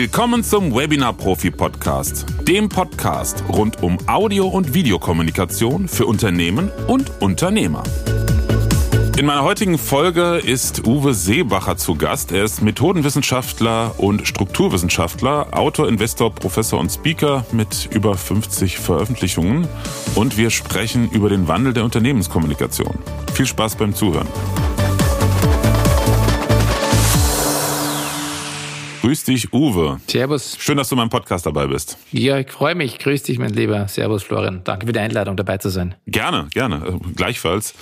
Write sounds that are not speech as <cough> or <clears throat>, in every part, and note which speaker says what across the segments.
Speaker 1: Willkommen zum Webinar Profi Podcast, dem Podcast rund um Audio- und Videokommunikation für Unternehmen und Unternehmer. In meiner heutigen Folge ist Uwe Seebacher zu Gast. Er ist Methodenwissenschaftler und Strukturwissenschaftler, Autor, Investor, Professor und Speaker mit über 50 Veröffentlichungen. Und wir sprechen über den Wandel der Unternehmenskommunikation. Viel Spaß beim Zuhören. Grüß dich, Uwe.
Speaker 2: Servus.
Speaker 1: Schön, dass du in meinem Podcast dabei bist.
Speaker 2: Ja, ich freue mich. Grüß dich, mein Lieber. Servus, Florian. Danke für die Einladung, dabei zu sein.
Speaker 1: Gerne, gerne. Äh, gleichfalls.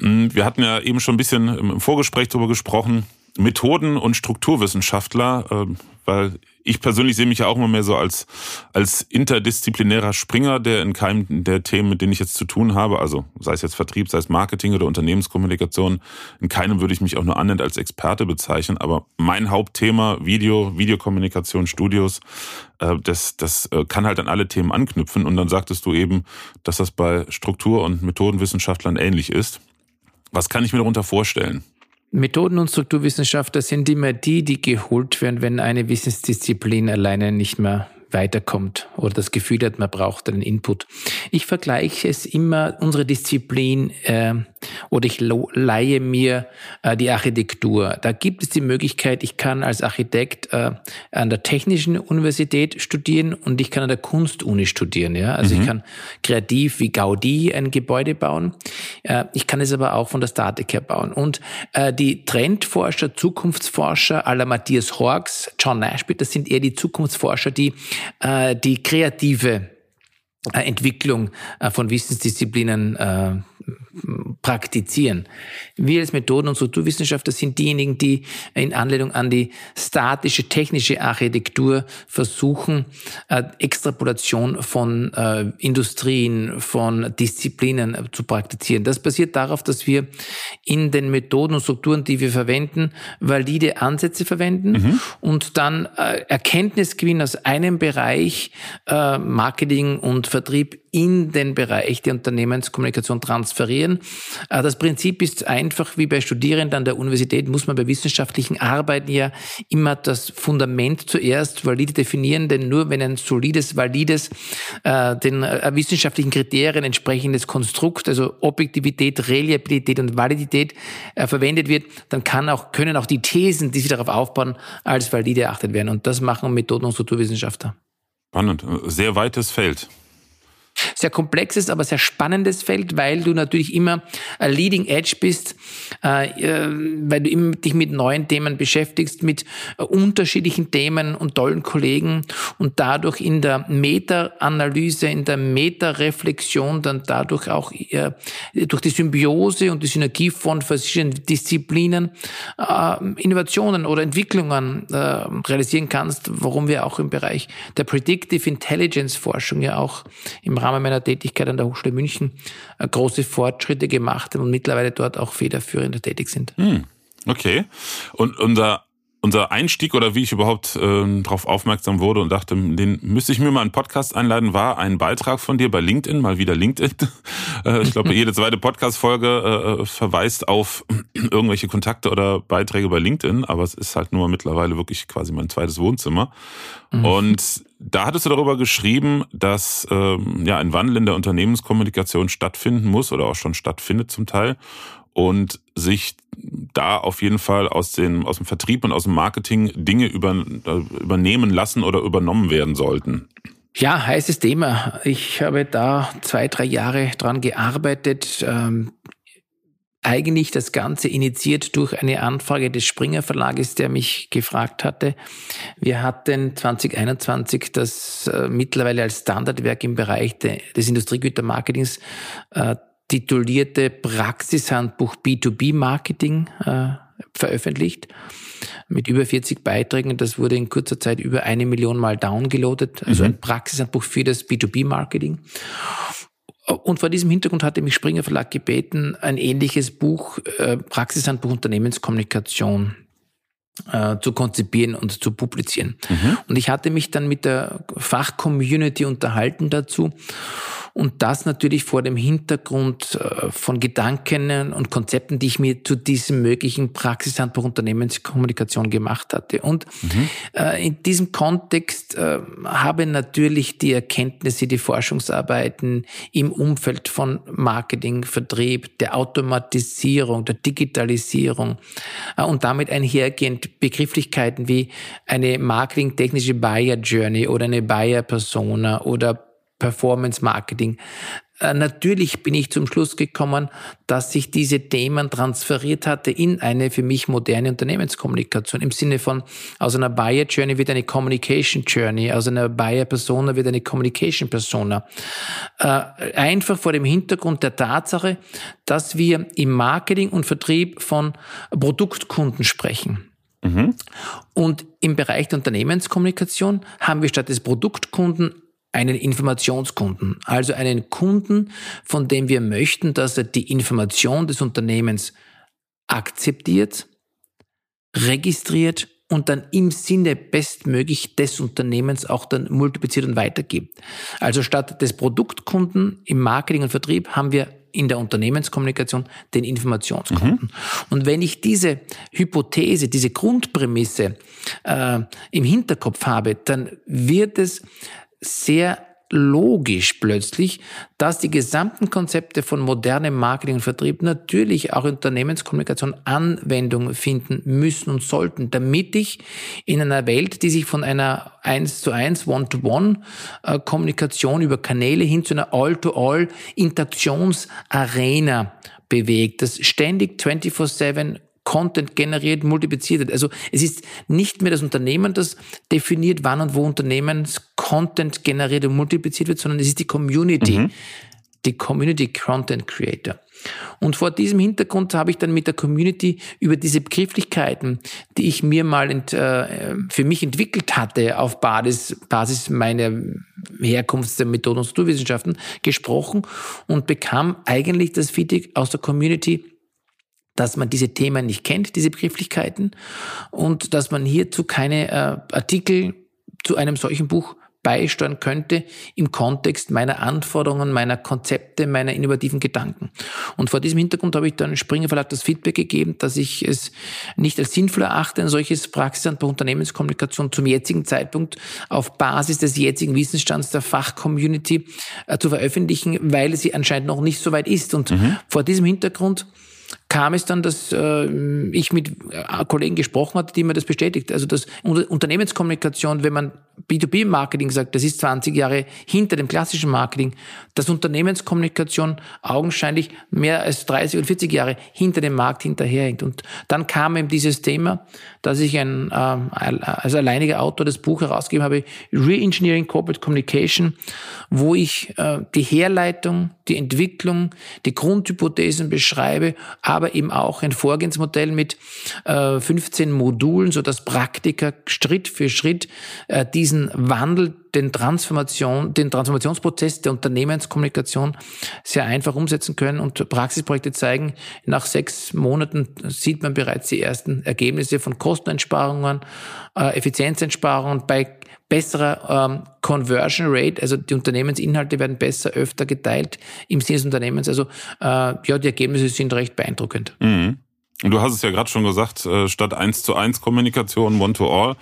Speaker 1: Hm, wir hatten ja eben schon ein bisschen im Vorgespräch darüber gesprochen, Methoden- und Strukturwissenschaftler, ähm, weil ich persönlich sehe mich ja auch immer mehr so als, als interdisziplinärer Springer, der in keinem der Themen, mit denen ich jetzt zu tun habe, also sei es jetzt Vertrieb, sei es Marketing oder Unternehmenskommunikation, in keinem würde ich mich auch nur annähernd als Experte bezeichnen, aber mein Hauptthema Video, Videokommunikation, Studios, äh, das, das äh, kann halt an alle Themen anknüpfen und dann sagtest du eben, dass das bei Struktur- und Methodenwissenschaftlern ähnlich ist. Was kann ich mir darunter vorstellen?
Speaker 2: Methoden- und Strukturwissenschaftler sind immer die, die geholt werden, wenn eine Wissensdisziplin alleine nicht mehr weiterkommt oder das Gefühl hat, man braucht einen Input. Ich vergleiche es immer, unsere Disziplin, äh, oder ich leihe mir äh, die Architektur. Da gibt es die Möglichkeit, ich kann als Architekt äh, an der Technischen Universität studieren und ich kann an der Kunstuni studieren. Ja? Also mhm. ich kann kreativ wie Gaudi ein Gebäude bauen. Äh, ich kann es aber auch von der Statik her bauen. Und äh, die Trendforscher, Zukunftsforscher aller Matthias Horks, John Nashbit, das sind eher die Zukunftsforscher, die äh, die kreative äh, Entwicklung äh, von Wissensdisziplinen äh, praktizieren. Wir als Methoden- und Strukturwissenschaftler sind diejenigen, die in Anlehnung an die statische technische Architektur versuchen, äh, Extrapolation von äh, Industrien, von Disziplinen äh, zu praktizieren. Das basiert darauf, dass wir in den Methoden und Strukturen, die wir verwenden, valide Ansätze verwenden mhm. und dann Erkenntnisgewinn aus einem Bereich Marketing und Vertrieb in den Bereich der Unternehmenskommunikation transferieren. Äh, das Prinzip ist einfach, wie bei Studierenden an der Universität muss man bei wissenschaftlichen Arbeiten ja immer das Fundament zuerst valide definieren, denn nur wenn ein solides, valides, äh, den äh, wissenschaftlichen Kriterien entsprechendes Konstrukt, also Objektivität, Reliabilität und Validität verwendet wird, dann kann auch, können auch die Thesen, die sie darauf aufbauen, als valide erachtet werden. Und das machen Methoden- und Strukturwissenschaftler.
Speaker 1: Spannend, sehr weites Feld
Speaker 2: sehr komplexes, aber sehr spannendes Feld, weil du natürlich immer Leading Edge bist, äh, äh, weil du immer dich mit neuen Themen beschäftigst, mit äh, unterschiedlichen Themen und tollen Kollegen und dadurch in der Meta-Analyse, in der Meta-Reflexion dann dadurch auch durch die Symbiose und die Synergie von verschiedenen Disziplinen Innovationen oder Entwicklungen realisieren kannst, warum wir auch im Bereich der Predictive Intelligence Forschung ja auch im Rahmen Rahmen meiner Tätigkeit an der Hochschule München äh, große Fortschritte gemacht und mittlerweile dort auch federführend tätig sind.
Speaker 1: Hm, okay. Und unser unser Einstieg oder wie ich überhaupt äh, darauf aufmerksam wurde und dachte, den müsste ich mir mal einen Podcast einladen, war ein Beitrag von dir bei LinkedIn, mal wieder LinkedIn. <laughs> Äh, ich glaube, jede zweite Podcast-Folge äh, verweist auf <clears throat> irgendwelche Kontakte oder Beiträge bei LinkedIn, aber es ist halt nur mittlerweile wirklich quasi mein zweites Wohnzimmer. Mhm. Und da hattest du darüber geschrieben, dass ähm, ja ein Wandel in der Unternehmenskommunikation stattfinden muss oder auch schon stattfindet zum Teil und sich da auf jeden Fall aus, den, aus dem Vertrieb und aus dem Marketing Dinge über, übernehmen lassen oder übernommen werden sollten.
Speaker 2: Ja, heißes Thema. Ich habe da zwei, drei Jahre dran gearbeitet. Ähm, eigentlich das Ganze initiiert durch eine Anfrage des Springer Verlages, der mich gefragt hatte. Wir hatten 2021 das äh, mittlerweile als Standardwerk im Bereich de, des Industriegütermarketings äh, titulierte Praxishandbuch B2B-Marketing äh, veröffentlicht mit über 40 Beiträgen. Das wurde in kurzer Zeit über eine Million Mal downgeloadet. Also mhm. ein Praxishandbuch für das B2B-Marketing. Und vor diesem Hintergrund hatte mich Springer Verlag gebeten, ein ähnliches Buch, äh, Praxishandbuch Unternehmenskommunikation, äh, zu konzipieren und zu publizieren. Mhm. Und ich hatte mich dann mit der Fachcommunity unterhalten dazu Und das natürlich vor dem Hintergrund äh, von Gedanken und Konzepten, die ich mir zu diesem möglichen Praxishandbuch Unternehmenskommunikation gemacht hatte. Und mhm. äh, in diesem Kontext äh, habe natürlich die Erkenntnisse, die Forschungsarbeiten im Umfeld von Marketing, Vertrieb, der Automatisierung, der Digitalisierung und damit einhergehend Begrifflichkeiten wie eine marketingtechnische Buyer Journey oder eine Buyer Persona oder Performance Marketing. Äh, natürlich bin ich zum Schluss gekommen, dass sich diese Themen transferiert hatte in eine für mich moderne Unternehmenskommunikation. Im Sinne von, aus einer Buyer Journey wird eine Communication Journey, aus einer Buyer Persona wird eine Communication Persona. Äh, einfach vor dem Hintergrund der Tatsache, dass wir im Marketing und Vertrieb von Produktkunden sprechen. Mhm. Und im Bereich der Unternehmenskommunikation haben wir statt des Produktkunden einen Informationskunden, also einen Kunden, von dem wir möchten, dass er die Information des Unternehmens akzeptiert, registriert und dann im Sinne bestmöglich des Unternehmens auch dann multipliziert und weitergibt. Also statt des Produktkunden im Marketing und Vertrieb haben wir in der Unternehmenskommunikation den Informationskunden. Mhm. Und wenn ich diese Hypothese, diese Grundprämisse äh, im Hinterkopf habe, dann wird es sehr logisch plötzlich, dass die gesamten Konzepte von modernem Marketing und Vertrieb natürlich auch Unternehmenskommunikation Anwendung finden müssen und sollten, damit ich in einer Welt, die sich von einer 1 zu 1, One-to-One äh, Kommunikation über Kanäle hin zu einer All-to-All Interaktionsarena bewegt, das ständig 24-7 Content generiert, multipliziert wird. Also es ist nicht mehr das Unternehmen, das definiert, wann und wo Unternehmens-Content generiert und multipliziert wird, sondern es ist die Community, mhm. die Community Content Creator. Und vor diesem Hintergrund habe ich dann mit der Community über diese Begrifflichkeiten, die ich mir mal ent, äh, für mich entwickelt hatte auf Basis, Basis meiner Herkunft der Methoden und Strukturwissenschaften gesprochen und bekam eigentlich das Feedback aus der Community, dass man diese Themen nicht kennt, diese Begrifflichkeiten, und dass man hierzu keine äh, Artikel zu einem solchen Buch beisteuern könnte im Kontext meiner Anforderungen, meiner Konzepte, meiner innovativen Gedanken. Und vor diesem Hintergrund habe ich dann Springer Verlag das Feedback gegeben, dass ich es nicht als sinnvoll erachte, ein solches Praxisamt bei Unternehmenskommunikation zum jetzigen Zeitpunkt auf Basis des jetzigen Wissensstands der Fachcommunity äh, zu veröffentlichen, weil sie anscheinend noch nicht so weit ist. Und mhm. vor diesem Hintergrund kam es dann, dass äh, ich mit äh, Kollegen gesprochen hatte, die mir das bestätigt. Also das Unternehmenskommunikation, wenn man B2B-Marketing sagt, das ist 20 Jahre hinter dem klassischen Marketing, dass Unternehmenskommunikation augenscheinlich mehr als 30 und 40 Jahre hinter dem Markt hinterherhängt. Und dann kam eben dieses Thema, dass ich ein, äh, als alleiniger Autor das Buch herausgegeben habe, Reengineering Corporate Communication, wo ich äh, die Herleitung, die Entwicklung, die Grundhypothesen beschreibe, aber eben auch ein Vorgehensmodell mit äh, 15 Modulen, so dass Praktiker Schritt für Schritt äh, diesen Wandel, den Transformation, den Transformationsprozess der Unternehmenskommunikation sehr einfach umsetzen können und Praxisprojekte zeigen, nach sechs Monaten sieht man bereits die ersten Ergebnisse von Kosteneinsparungen, äh, Effizienzeinsparungen bei besserer ähm, Conversion Rate, also die Unternehmensinhalte werden besser, öfter geteilt im Sinne des Unternehmens. Also äh, ja, die Ergebnisse sind recht beeindruckend.
Speaker 1: Mhm. Du hast es ja gerade schon gesagt, äh, statt 1 zu 1 Kommunikation, One to All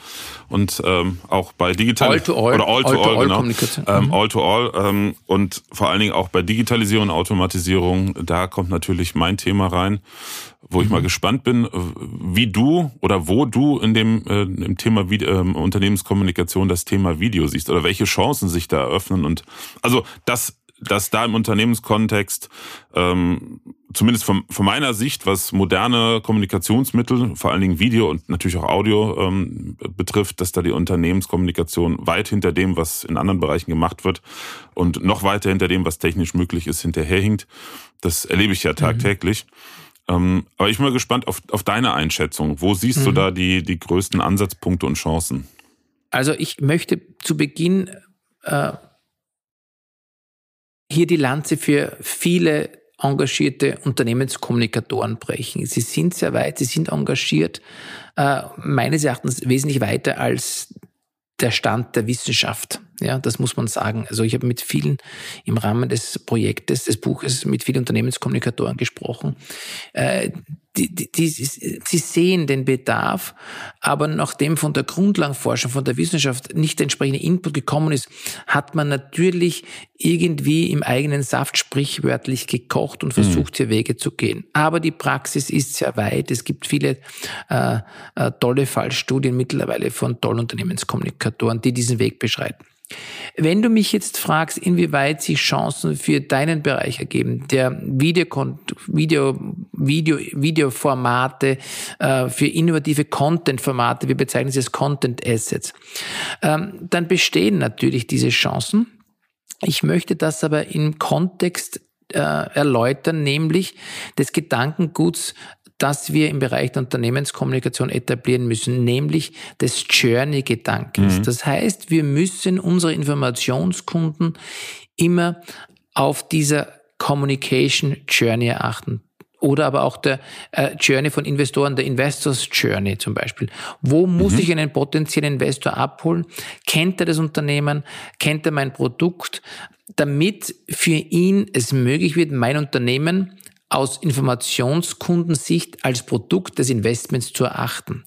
Speaker 1: und ähm, auch bei digital
Speaker 2: all to all.
Speaker 1: oder All to All, all, all genau. Ähm, mhm. All to All ähm, und vor allen Dingen auch bei Digitalisierung und Automatisierung, da kommt natürlich mein Thema rein, wo ich mal mhm. gespannt bin, wie du oder wo du in dem äh, im Thema äh, Unternehmenskommunikation das Thema Video siehst oder welche Chancen sich da eröffnen und also das dass da im Unternehmenskontext, ähm, zumindest von, von meiner Sicht, was moderne Kommunikationsmittel, vor allen Dingen Video und natürlich auch Audio ähm, betrifft, dass da die Unternehmenskommunikation weit hinter dem, was in anderen Bereichen gemacht wird und noch weiter hinter dem, was technisch möglich ist, hinterherhinkt. Das erlebe ich ja mhm. tagtäglich. Mhm. aber ich bin mal gespannt auf, auf deine Einschätzung. Wo siehst mhm. du da die, die größten Ansatzpunkte und Chancen?
Speaker 2: Also ich möchte zu Beginn äh, hier die Lanze für viele engagierte Unternehmenskommunikatoren brechen. Sie sind sehr weit, sie sind engagiert, äh, meines Erachtens wesentlich weiter als der Stand der Wissenschaft Ja, das muss man sagen. Also ich habe mit vielen im Rahmen des Projektes, des Buches, mit vielen Unternehmenskommunikatoren gesprochen. Äh, die, die, die, sie sehen den Bedarf, aber nachdem von der Grundlagenforschung, von der Wissenschaft nicht der entsprechende Input gekommen ist, hat man natürlich irgendwie im eigenen Saft sprichwörtlich gekocht und versucht, mhm. hier Wege zu gehen. Aber die Praxis ist sehr weit. Es gibt viele äh, äh, tolle Fallstudien mittlerweile von tollen Unternehmenskommunikatoren, die diesen Weg beschreiten. Wenn du mich jetzt fragst, inwieweit sich Chancen für deinen Bereich ergeben, der Video, Video, Video, Videoformate, äh, für innovative Content-Formate, wir bezeichnen sie als Content Assets, ähm, dann bestehen natürlich diese Chancen. Ich möchte das aber im Kontext äh, erläutern, nämlich des Gedankenguts das wir im Bereich der Unternehmenskommunikation etablieren müssen, nämlich des Journey-Gedankens. Mhm. Das heißt, wir müssen unsere Informationskunden immer auf dieser Communication Journey erachten. Oder aber auch der äh, Journey von Investoren, der Investors Journey zum Beispiel. Wo muss mhm. ich einen potenziellen Investor abholen? Kennt er das Unternehmen? Kennt er mein Produkt? Damit für ihn es möglich wird, mein Unternehmen aus Informationskundensicht als Produkt des Investments zu erachten.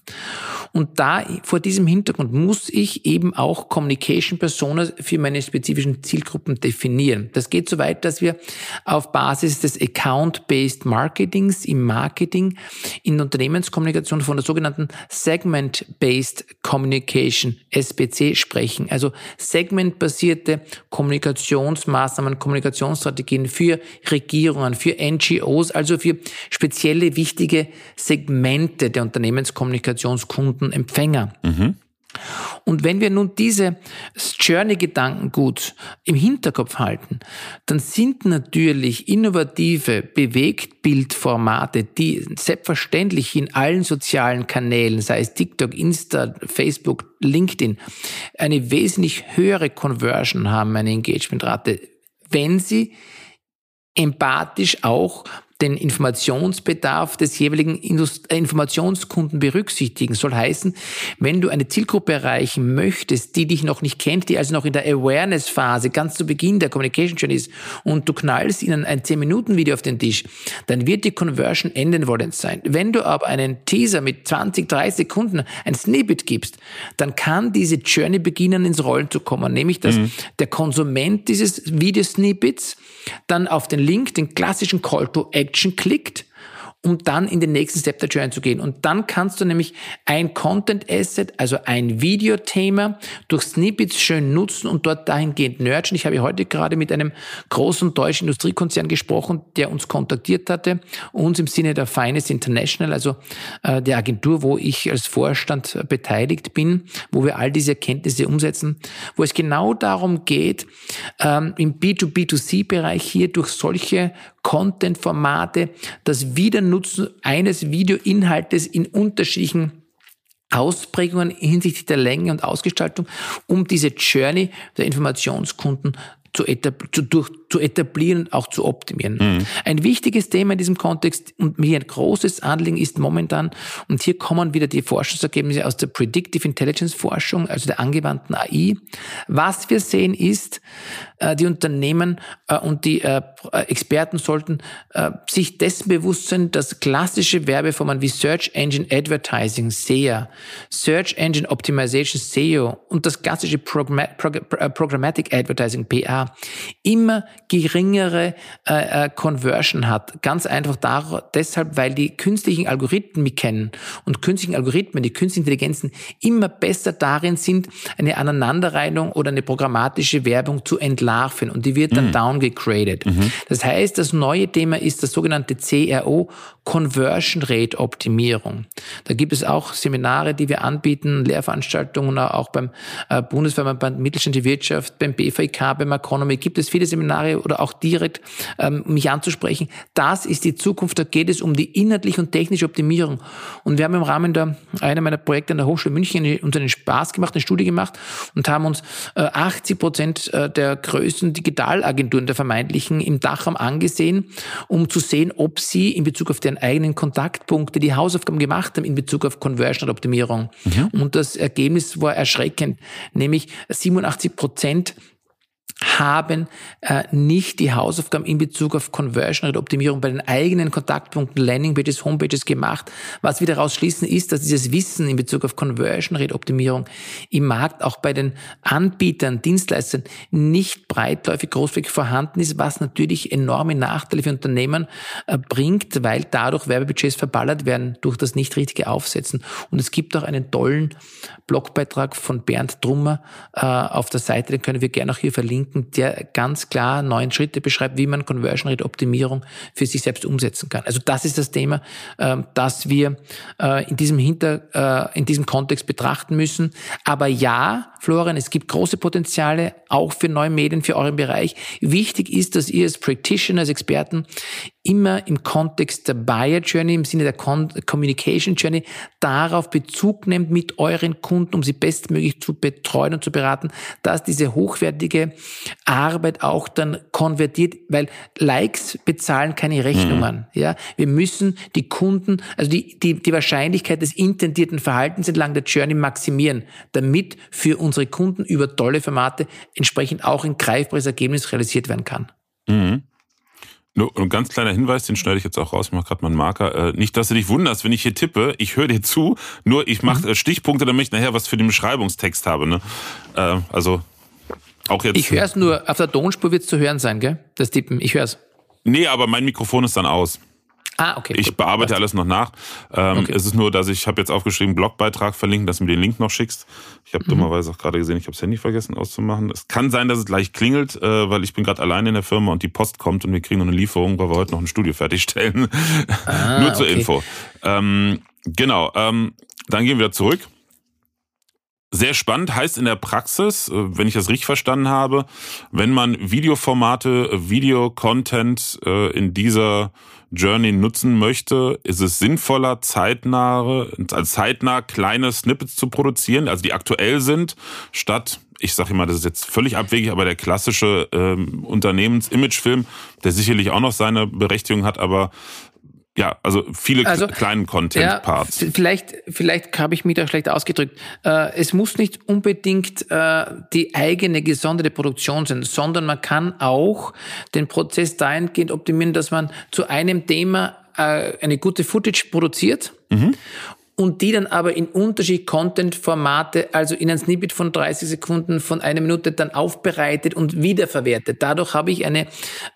Speaker 2: Und da, vor diesem Hintergrund muss ich eben auch Communication Personas für meine spezifischen Zielgruppen definieren. Das geht so weit, dass wir auf Basis des Account-Based Marketings im Marketing in Unternehmenskommunikation von der sogenannten Segment-Based Communication, SBC, sprechen. Also segmentbasierte Kommunikationsmaßnahmen, Kommunikationsstrategien für Regierungen, für NGOs, also für spezielle wichtige Segmente der Unternehmenskommunikationskunden Empfänger. Mhm. Und wenn wir nun diese Journey-Gedanken gut im Hinterkopf halten, dann sind natürlich innovative Bewegtbildformate, die selbstverständlich in allen sozialen Kanälen, sei es TikTok, Insta, Facebook, LinkedIn, eine wesentlich höhere Conversion haben, eine Engagementrate, wenn sie empathisch auch den Informationsbedarf des jeweiligen Indust äh, Informationskunden berücksichtigen. Soll heißen, wenn du eine Zielgruppe erreichen möchtest, die dich noch nicht kennt, die also noch in der Awareness-Phase ganz zu Beginn der Communication Journey ist und du knallst ihnen ein 10-Minuten-Video auf den Tisch, dann wird die Conversion enden wollend sein. Wenn du aber einen Teaser mit 20, 30 Sekunden, ein Snippet gibst, dann kann diese Journey beginnen ins Rollen zu kommen, nämlich dass mhm. der Konsument dieses Videosnippets dann auf den Link, den klassischen Call to Action klickt um dann in den nächsten Step der Journey zu gehen. Und dann kannst du nämlich ein Content Asset, also ein Videothema, durch Snippets schön nutzen und dort dahingehend nurturen. Ich habe heute gerade mit einem großen deutschen Industriekonzern gesprochen, der uns kontaktiert hatte, uns im Sinne der Finance International, also äh, der Agentur, wo ich als Vorstand beteiligt bin, wo wir all diese Erkenntnisse umsetzen, wo es genau darum geht, ähm, im B2B2C-Bereich hier durch solche Content-Formate, das Wiedernutzen eines Videoinhaltes in unterschiedlichen Ausprägungen hinsichtlich der Länge und Ausgestaltung, um diese Journey der Informationskunden zu, zu, durch, zu etablieren und auch zu optimieren. Mhm. Ein wichtiges Thema in diesem Kontext und mir ein großes Anliegen ist momentan, und hier kommen wieder die Forschungsergebnisse aus der Predictive Intelligence Forschung, also der angewandten AI. Was wir sehen ist, äh, die Unternehmen äh, und die äh, Experten sollten sich dessen bewusst sein, dass klassische Werbeformen wie Search Engine Advertising, SEA, Search Engine Optimization, SEO und das klassische Programmatic Advertising, PA, immer geringere äh, äh, Conversion hat. Ganz einfach dar deshalb, weil die künstlichen Algorithmen kennen und künstlichen Algorithmen, die künstlichen Intelligenzen immer besser darin sind, eine Aneinanderreihung oder eine programmatische Werbung zu entlarven und die wird dann mhm. downgegradet. Mhm. Das heißt, das neue Thema ist das sogenannte CRO, Conversion Rate Optimierung. Da gibt es auch Seminare, die wir anbieten, Lehrveranstaltungen, auch beim äh, Bundesverband Mittelständische Wirtschaft, beim BVK, beim Economy gibt es viele Seminare oder auch direkt ähm, mich anzusprechen. Das ist die Zukunft. Da geht es um die inhaltliche und technische Optimierung. Und wir haben im Rahmen der einer meiner Projekte an der Hochschule München uns einen Spaß gemacht, eine Studie gemacht und haben uns äh, 80 Prozent äh, der größten Digitalagenturen, der vermeintlichen, im Dachraum angesehen, um zu sehen, ob sie in Bezug auf deren eigenen Kontaktpunkte die Hausaufgaben gemacht haben in Bezug auf Conversion-Optimierung. Mhm. Und das Ergebnis war erschreckend, nämlich 87 Prozent haben äh, nicht die Hausaufgaben in Bezug auf Conversion Rate Optimierung bei den eigenen Kontaktpunkten, Landingpages, Homepages gemacht. Was wir daraus schließen ist, dass dieses Wissen in Bezug auf Conversion Rate Optimierung im Markt auch bei den Anbietern, Dienstleistern nicht breitläufig, großflächig vorhanden ist, was natürlich enorme Nachteile für Unternehmen äh, bringt, weil dadurch Werbebudgets verballert werden durch das nicht richtige Aufsetzen. Und es gibt auch einen tollen Blogbeitrag von Bernd Drummer äh, auf der Seite, den können wir gerne auch hier verlinken finden, der ganz klar neun Schritte beschreibt, wie man Conversion Rate Optimierung für sich selbst umsetzen kann. Also das ist das Thema, ähm, das wir äh, in diesem Hinter, äh, in diesem Kontext betrachten müssen. Aber ja, Florian, es gibt große Potenziale auch für neue Medien, für euren Bereich. Wichtig ist, dass ihr als Practitioner, als Experten immer im Kontext der Buyer Journey, im Sinne der Communication Journey, darauf Bezug nehmt mit euren Kunden, um sie bestmöglich zu betreuen und zu beraten, dass diese hochwertige Arbeit auch dann konvertiert, weil Likes bezahlen keine Rechnungen. Mhm. Ja, wir müssen die Kunden, also die, die, die Wahrscheinlichkeit des intendierten Verhaltens entlang der Journey maximieren, damit für unsere Kunden über tolle Formate entsprechend auch ein greifbares Ergebnis realisiert werden kann.
Speaker 1: Mhm. Nur ein ganz kleiner Hinweis, den schneide ich jetzt auch raus, ich mache gerade mal einen Marker. Äh, nicht, dass du dich wunderst, wenn ich hier tippe, ich höre dir zu, nur ich mache mhm. Äh, Stichpunkte, damit ich nachher was für den Beschreibungstext habe. Ne? Äh, also auch jetzt.
Speaker 2: Ich höre es nur, auf der Tonspur wird es zu hören sein, gell? Das Tippen, ich höre es.
Speaker 1: Nee, aber mein Mikrofon ist dann aus.
Speaker 2: Ah, okay.
Speaker 1: Ich gut, bearbeite alles noch nach. Ähm, okay. Es ist nur, dass ich habe jetzt aufgeschrieben, Blogbeitrag verlinken, dass du mir den Link noch schickst. Ich habe mhm. dummerweise auch gerade gesehen, ich habe das Handy vergessen auszumachen. Es kann sein, dass es gleich klingelt, äh, weil ich bin gerade alleine in der Firma und die Post kommt und wir kriegen noch eine Lieferung, weil wir heute noch ein Studio fertigstellen. Ah, <laughs> nur zur okay. Info. Ähm, genau. Ähm, dann gehen wir wieder zurück. Sehr spannend heißt in der Praxis, äh, wenn ich das richtig verstanden habe, wenn man Videoformate, Videocontent äh, in dieser Journey nutzen möchte, ist es sinnvoller, zeitnahe, zeitnah kleine Snippets zu produzieren, also die aktuell sind, statt ich sage immer, das ist jetzt völlig abwegig, aber der klassische ähm, Unternehmens-Imagefilm, der sicherlich auch noch seine Berechtigung hat, aber ja, also viele also, kleinen Content-Parts.
Speaker 2: Ja, vielleicht, vielleicht habe ich mich da schlecht ausgedrückt. Äh, es muss nicht unbedingt äh, die eigene gesonderte Produktion sein, sondern man kann auch den Prozess dahingehend optimieren, dass man zu einem Thema äh, eine gute Footage produziert mhm und die dann aber in unterschiedliche Content-Formate, also in ein Snippet von 30 Sekunden, von einer Minute dann aufbereitet und wiederverwertet. Dadurch habe ich eine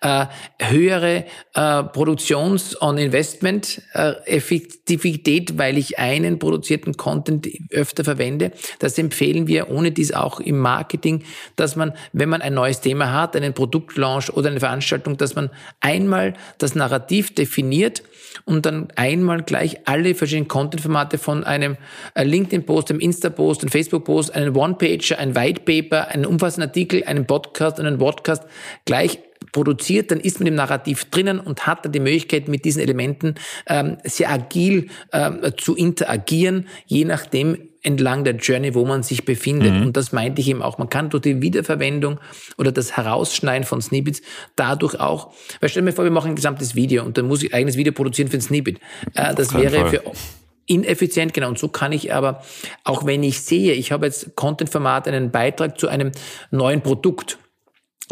Speaker 2: äh, höhere äh, Produktions-on-Investment-Effektivität, äh, weil ich einen produzierten Content öfter verwende. Das empfehlen wir ohne dies auch im Marketing, dass man, wenn man ein neues Thema hat, einen Produktlaunch oder eine Veranstaltung, dass man einmal das Narrativ definiert und dann einmal gleich alle verschiedenen Content-Formate von einem äh, LinkedIn-Post, einem Insta-Post, einem Facebook-Post, einen One-Pager, ein White-Paper, einen umfassenden Artikel, einen Podcast, einen Podcast gleich produziert, dann ist man im Narrativ drinnen und hat dann die Möglichkeit, mit diesen Elementen ähm, sehr agil ähm, zu interagieren, je nachdem, entlang der Journey, wo man sich befindet. Mhm. Und das meinte ich eben auch. Man kann durch die Wiederverwendung oder das Herausschneiden von Snippets dadurch auch, weil stell dir vor, wir machen ein gesamtes Video und dann muss ich eigenes Video produzieren für ein Snippet. Äh, das wäre Fall. für ineffizient, genau. Und so kann ich aber, auch wenn ich sehe, ich habe jetzt Content-Format, einen Beitrag zu einem neuen Produkt,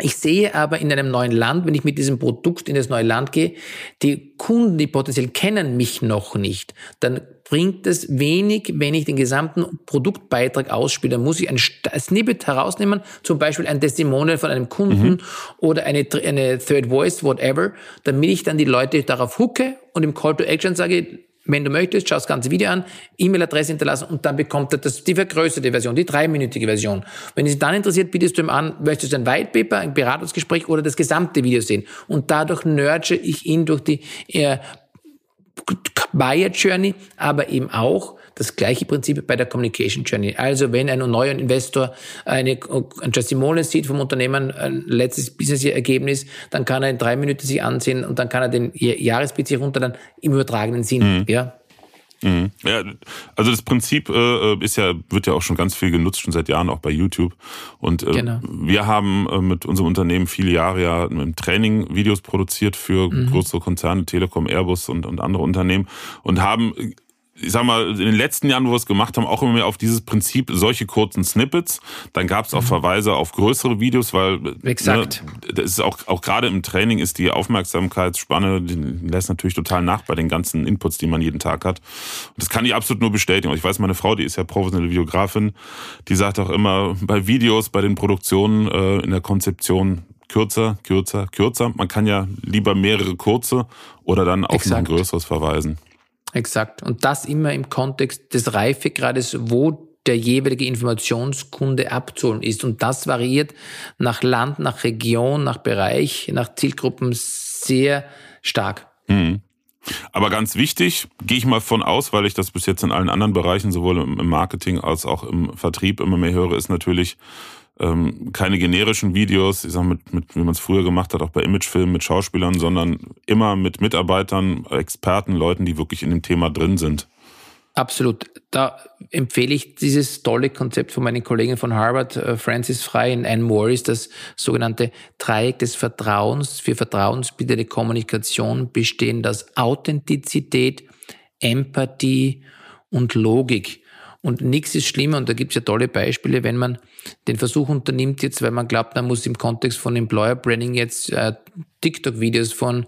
Speaker 2: ich sehe aber in einem neuen Land, wenn ich mit diesem Produkt in das neue Land gehe, die Kunden, die potenziell kennen mich noch nicht, dann bringt es wenig, wenn ich den gesamten Produktbeitrag ausspiele. Dann muss ich ein Snippet herausnehmen, zum Beispiel ein Testimonial von einem Kunden mhm. oder eine, eine Third Voice, whatever, damit ich dann die Leute darauf hucke und im Call to Action sage, wenn du möchtest, schau das ganze Video an, E-Mail-Adresse hinterlassen und dann bekommt er das, die vergrößerte Version, die dreiminütige Version. Wenn es dann interessiert, bietest du ihm an, möchtest du ein White Paper, ein Beratungsgespräch oder das gesamte Video sehen. Und dadurch nurture ich ihn durch die äh, Buyer Journey, aber eben auch das gleiche Prinzip bei der Communication Journey. Also wenn ein neuer Investor eine, ein Testimonial sieht vom Unternehmen, ein letztes Business-Ergebnis, dann kann er in drei Minuten sich ansehen und dann kann er den Jahresbudget runter dann im übertragenen Sinn. Mhm. Ja.
Speaker 1: Mhm. Ja, also das Prinzip äh, ist ja, wird ja auch schon ganz viel genutzt, schon seit Jahren auch bei YouTube. Und äh, genau. wir haben äh, mit unserem Unternehmen viele Jahre ja im Training Videos produziert für mhm. größere Konzerne, Telekom, Airbus und, und andere Unternehmen und haben ich sag mal, in den letzten Jahren, wo wir es gemacht haben, auch immer mehr auf dieses Prinzip solche kurzen Snippets. Dann gab es auch mhm. Verweise auf größere Videos, weil
Speaker 2: ne, Exakt.
Speaker 1: Ne, das ist auch, auch gerade im Training ist die Aufmerksamkeitsspanne, die lässt natürlich total nach bei den ganzen Inputs, die man jeden Tag hat. Und das kann ich absolut nur bestätigen. Und ich weiß, meine Frau, die ist ja professionelle Videografin, die sagt auch immer, bei Videos, bei den Produktionen, äh, in der Konzeption, kürzer, kürzer, kürzer. Man kann ja lieber mehrere kurze oder dann auf Exakt. ein größeres verweisen.
Speaker 2: Exakt. Und das immer im Kontext des Reifegrades, wo der jeweilige Informationskunde abzuholen ist. Und das variiert nach Land, nach Region, nach Bereich, nach Zielgruppen sehr stark.
Speaker 1: Mhm. Aber ganz wichtig, gehe ich mal von aus, weil ich das bis jetzt in allen anderen Bereichen, sowohl im Marketing als auch im Vertrieb immer mehr höre, ist natürlich ähm, keine generischen Videos, ich sag mit, mit wie man es früher gemacht hat, auch bei Imagefilmen mit Schauspielern, sondern immer mit Mitarbeitern, Experten, Leuten, die wirklich in dem Thema drin sind.
Speaker 2: Absolut. Da empfehle ich dieses tolle Konzept von meinen Kollegen von Harvard, äh, Francis Frey und Anne Morris, das sogenannte Dreieck des Vertrauens für vertrauensbildende Kommunikation bestehen aus Authentizität, Empathie und Logik. Und nichts ist schlimmer, und da gibt es ja tolle Beispiele, wenn man den Versuch unternimmt jetzt, weil man glaubt, man muss im Kontext von Employer Branding jetzt äh, TikTok-Videos von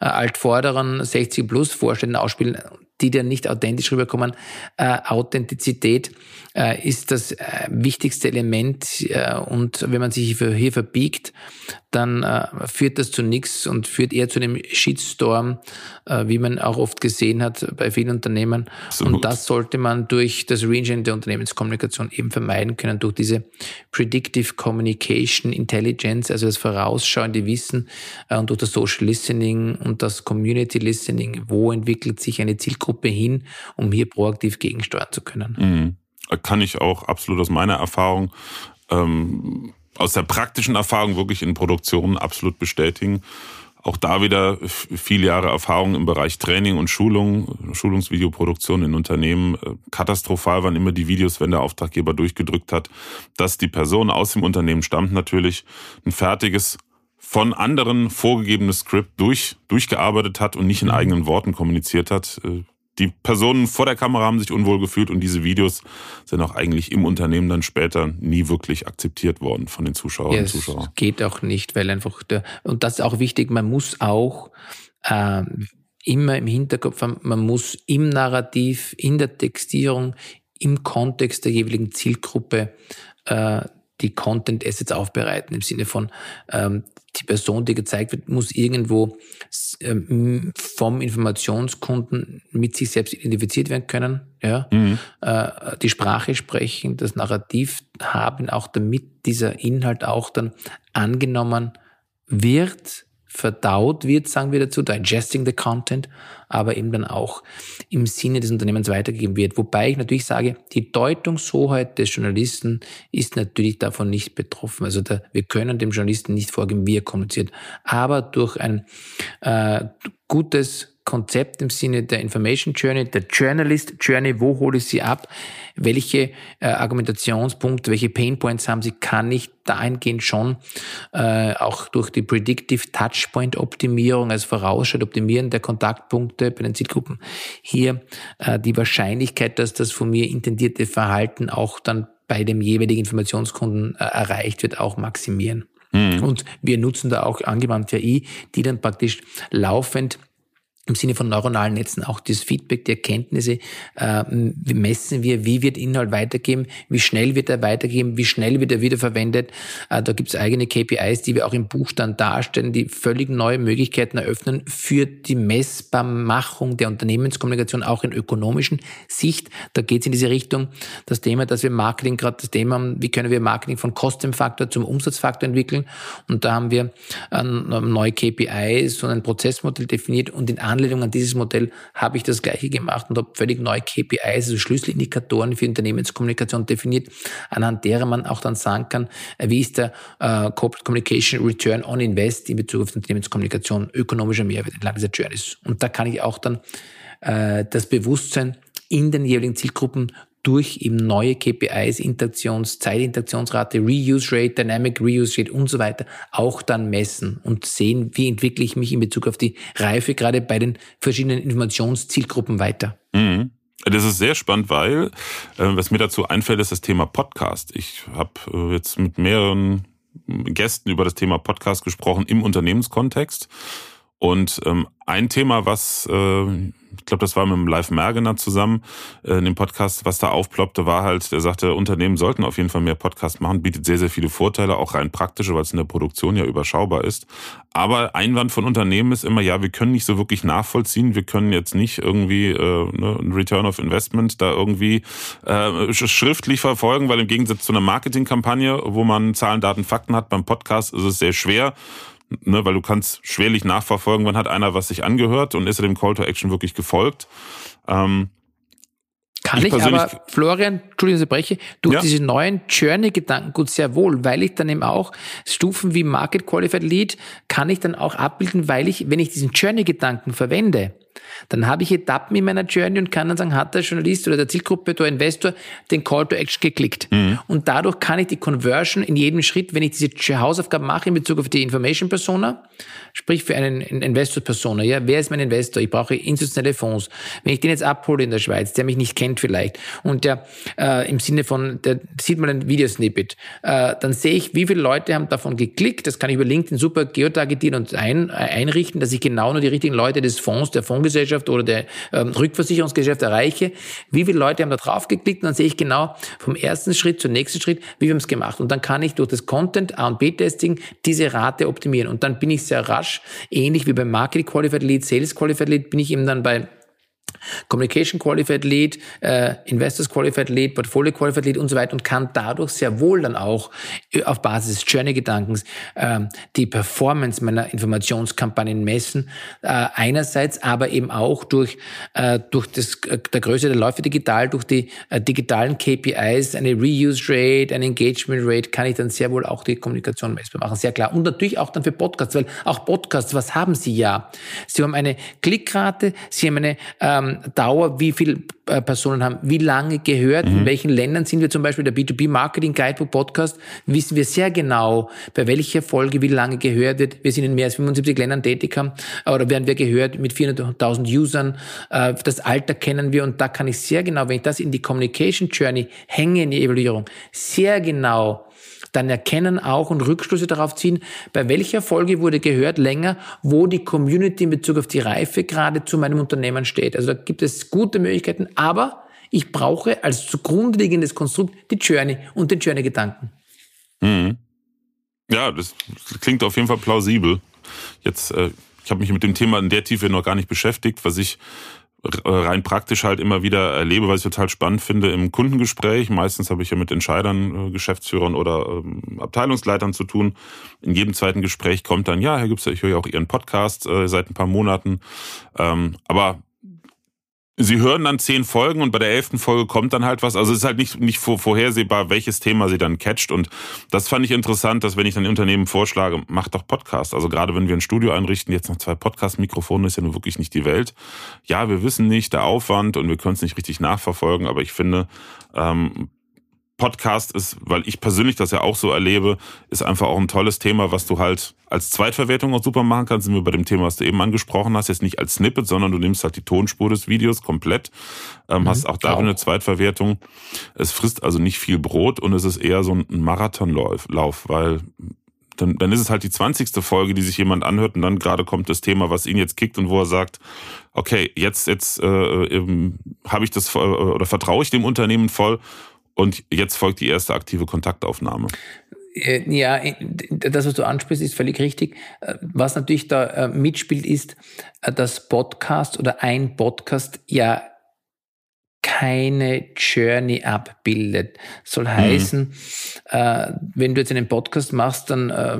Speaker 2: äh, Altforderern 60 plus vorstellen, ausspielen, die dann nicht authentisch rüberkommen. Äh, Authentizität äh, ist das äh, wichtigste Element äh, und wenn man sich hier verbiegt, dann äh, führt das zu nichts und führt eher zu einem Shitstorm, äh, wie man auch oft gesehen hat bei vielen Unternehmen. So und das sollte man durch das Reengineering der Unternehmenskommunikation eben vermeiden können, durch diese Predictive Communication Intelligence, also das vorausschauende Wissen äh, und durch das Social Listening und das Community Listening, wo entwickelt sich eine Zielgruppe hin, um hier proaktiv gegensteuern zu können.
Speaker 1: Mhm kann ich auch absolut aus meiner Erfahrung, ähm, aus der praktischen Erfahrung wirklich in Produktionen absolut bestätigen. Auch da wieder viele Jahre Erfahrung im Bereich Training und Schulung, Schulungsvideoproduktion in Unternehmen. Katastrophal waren immer die Videos, wenn der Auftraggeber durchgedrückt hat, dass die Person aus dem Unternehmen stammt, natürlich ein fertiges, von anderen vorgegebenes Skript durch, durchgearbeitet hat und nicht in mhm. eigenen Worten kommuniziert hat die Personen vor der Kamera haben sich unwohl gefühlt und diese Videos sind auch eigentlich im Unternehmen dann später nie wirklich akzeptiert worden von den Zuschauern ja, und Zuschauern.
Speaker 2: Geht auch nicht, weil einfach der, und das ist auch wichtig, man muss auch äh, immer im Hinterkopf haben, man muss im Narrativ, in der Textierung, im Kontext der jeweiligen Zielgruppe äh, die Content Assets aufbereiten, im Sinne von ähm, die Person, die gezeigt wird, muss irgendwo ähm, vom Informationskunden mit sich selbst identifiziert werden können, ja, mhm. äh, die Sprache sprechen, das Narrativ haben, auch damit dieser Inhalt auch dann angenommen wird, verdaut wird, sagen wir dazu, digesting the content, aber eben dann auch im Sinne des Unternehmens weitergegeben wird. Wobei ich natürlich sage, die Deutungshoheit des Journalisten ist natürlich davon nicht betroffen. Also da, wir können dem Journalisten nicht vorgeben, wie er kommuniziert. Aber durch ein äh, gutes Konzept im Sinne der Information Journey, der Journalist Journey, wo hole ich sie ab, welche äh, Argumentationspunkte, welche Painpoints haben sie, kann ich dahingehend schon äh, auch durch die Predictive Touchpoint Optimierung, also Vorausschau Optimieren der Kontaktpunkte bei den Zielgruppen, hier äh, die Wahrscheinlichkeit, dass das von mir intendierte Verhalten auch dann bei dem jeweiligen Informationskunden äh, erreicht wird, auch maximieren. Mhm. Und wir nutzen da auch angewandte AI, die dann praktisch laufend im Sinne von neuronalen Netzen auch das Feedback, die Erkenntnisse äh, messen wir, wie wird Inhalt weitergeben, wie schnell wird er weitergeben, wie schnell wird er wiederverwendet. Äh, da gibt es eigene KPIs, die wir auch im Buch dann darstellen, die völlig neue Möglichkeiten eröffnen für die Messbarmachung der Unternehmenskommunikation auch in ökonomischen Sicht. Da geht es in diese Richtung. Das Thema, dass wir Marketing gerade das Thema haben, wie können wir Marketing von Kostenfaktor zum Umsatzfaktor entwickeln. Und da haben wir äh, neue KPIs und ein Prozessmodell definiert und in Anlehnung an dieses Modell habe ich das Gleiche gemacht und habe völlig neue KPIs, also Schlüsselindikatoren für Unternehmenskommunikation definiert, anhand derer man auch dann sagen kann, äh, wie ist der äh, Corporate Communication Return on Invest in Bezug auf Unternehmenskommunikation ökonomischer Mehrwert entlang dieser Journeys. Und da kann ich auch dann äh, das Bewusstsein in den jeweiligen Zielgruppen durch eben neue KPIs, Interaktions, Zeitinteraktionsrate, Reuse Rate, Dynamic Reuse Rate und so weiter auch dann messen und sehen, wie entwickle ich mich in Bezug auf die Reife gerade bei den verschiedenen Informationszielgruppen weiter.
Speaker 1: Mhm. Das ist sehr spannend, weil äh, was mir dazu einfällt, ist das Thema Podcast. Ich habe äh, jetzt mit mehreren Gästen über das Thema Podcast gesprochen im Unternehmenskontext. Und ähm, ein Thema, was, äh, glaube, das war mit dem Live Mergener zusammen äh, in dem Podcast, was da aufploppte, war halt, der sagte, Unternehmen sollten auf jeden Fall mehr Podcasts machen, bietet sehr, sehr viele Vorteile, auch rein praktische, weil es in der Produktion ja überschaubar ist. Aber Einwand von Unternehmen ist immer, ja, wir können nicht so wirklich nachvollziehen, wir können jetzt nicht irgendwie äh, ne, ein Return of Investment da irgendwie äh, schriftlich verfolgen, weil im Gegensatz zu einer Marketingkampagne, wo man Zahlen, Daten, Fakten hat, beim Podcast ist es sehr schwer ne, weil du kannst schwerlich nachverfolgen, wann hat einer was sich angehört und ist er dem Call to Action wirklich gefolgt. Ähm,
Speaker 2: kann ich, ich aber, Florian, Entschuldigung, ich breche, durch ja. diese neuen Journey-Gedanken gut sehr wohl, weil ich dann eben auch Stufen wie Market Qualified Lead kann ich dann auch abbilden, weil ich, wenn ich diesen Journey-Gedanken verwende, dann habe ich Etappen in meiner Journey und kann dann sagen, hat der Journalist oder der Zielgruppe, der Investor den Call to Action geklickt. Mhm. Und dadurch kann ich die Conversion in jedem Schritt, wenn ich diese Hausaufgaben mache in Bezug auf die Information Persona, sprich für einen Investor Persona, ja, wer ist mein Investor? Ich brauche institutionelle Fonds. Wenn ich den jetzt abhole in der Schweiz, der mich nicht kennt vielleicht und der äh, im Sinne von, der sieht mal ein Videosnippet, äh, dann sehe ich, wie viele Leute haben davon geklickt. Das kann ich über LinkedIn super geotargetieren und ein, einrichten, dass ich genau nur die richtigen Leute des Fonds, der Fondsgesellschaft Versicherungsgesellschaft oder der ähm, Rückversicherungsgesellschaft erreiche, wie viele Leute haben da drauf geklickt und dann sehe ich genau vom ersten Schritt zum nächsten Schritt, wie wir es gemacht. Und dann kann ich durch das Content A und B-Testing diese Rate optimieren. Und dann bin ich sehr rasch, ähnlich wie beim Marketing Qualified Lead, Sales Qualified Lead, bin ich eben dann bei Communication Qualified Lead, äh, Investors Qualified Lead, Portfolio Qualified Lead und so weiter und kann dadurch sehr wohl dann auch äh, auf Basis des Journey-Gedankens äh, die Performance meiner Informationskampagnen messen. Äh, einerseits aber eben auch durch, äh, durch das, äh, der Größe der Läufe digital, durch die äh, digitalen KPIs, eine Reuse Rate, eine Engagement Rate, kann ich dann sehr wohl auch die Kommunikation messbar machen. Sehr klar. Und natürlich auch dann für Podcasts, weil auch Podcasts, was haben sie ja? Sie haben eine Klickrate, sie haben eine ähm, Dauer, wie viele äh, Personen haben, wie lange gehört, mhm. in welchen Ländern sind wir zum Beispiel, der B2B Marketing Guidebook Podcast, wissen wir sehr genau, bei welcher Folge wie lange gehört wird. Wir sind in mehr als 75 Ländern tätig haben, oder werden wir gehört mit 400.000 Usern. Äh, das Alter kennen wir und da kann ich sehr genau, wenn ich das in die Communication Journey hänge, in die Evaluierung, sehr genau dann erkennen auch und Rückschlüsse darauf ziehen, bei welcher Folge wurde gehört länger, wo die Community in Bezug auf die Reife gerade zu meinem Unternehmen steht. Also da gibt es gute Möglichkeiten, aber ich brauche als zugrunde liegendes Konstrukt die Journey und den Journey-Gedanken.
Speaker 1: Mhm. Ja, das klingt auf jeden Fall plausibel. Jetzt, äh, ich habe mich mit dem Thema in der Tiefe noch gar nicht beschäftigt, was ich rein praktisch halt immer wieder erlebe, was ich total spannend finde im Kundengespräch. Meistens habe ich ja mit Entscheidern, äh, Geschäftsführern oder ähm, Abteilungsleitern zu tun. In jedem zweiten Gespräch kommt dann, ja, Herr Gübster, ich höre ja auch Ihren Podcast äh, seit ein paar Monaten. Ähm, aber Sie hören dann zehn Folgen und bei der elften Folge kommt dann halt was. Also es ist halt nicht, nicht vorhersehbar, welches Thema sie dann catcht. Und das fand ich interessant, dass wenn ich dann Unternehmen vorschlage, macht doch Podcast. Also gerade wenn wir ein Studio einrichten, jetzt noch zwei Podcast-Mikrofone, ist ja nun wirklich nicht die Welt. Ja, wir wissen nicht, der Aufwand und wir können es nicht richtig nachverfolgen, aber ich finde, ähm, Podcast ist, weil ich persönlich das ja auch so erlebe, ist einfach auch ein tolles Thema, was du halt als Zweitverwertung auch super machen kannst. Sind wir bei dem Thema, was du eben angesprochen hast, jetzt nicht als Snippet, sondern du nimmst halt die Tonspur des Videos komplett, ähm, mhm, hast auch darin eine Zweitverwertung. Es frisst also nicht viel Brot und es ist eher so ein Marathonlauf, Lauf, weil dann, dann ist es halt die zwanzigste Folge, die sich jemand anhört und dann gerade kommt das Thema, was ihn jetzt kickt und wo er sagt, okay, jetzt jetzt äh, habe ich das äh, oder vertraue ich dem Unternehmen voll und jetzt folgt die erste aktive Kontaktaufnahme.
Speaker 2: Äh, ja, das, was du ansprichst, ist völlig richtig. Äh, was natürlich da äh, mitspielt, ist, dass Podcast oder ein Podcast ja keine Journey abbildet. Soll heißen, mhm. äh, wenn du jetzt einen Podcast machst, dann äh,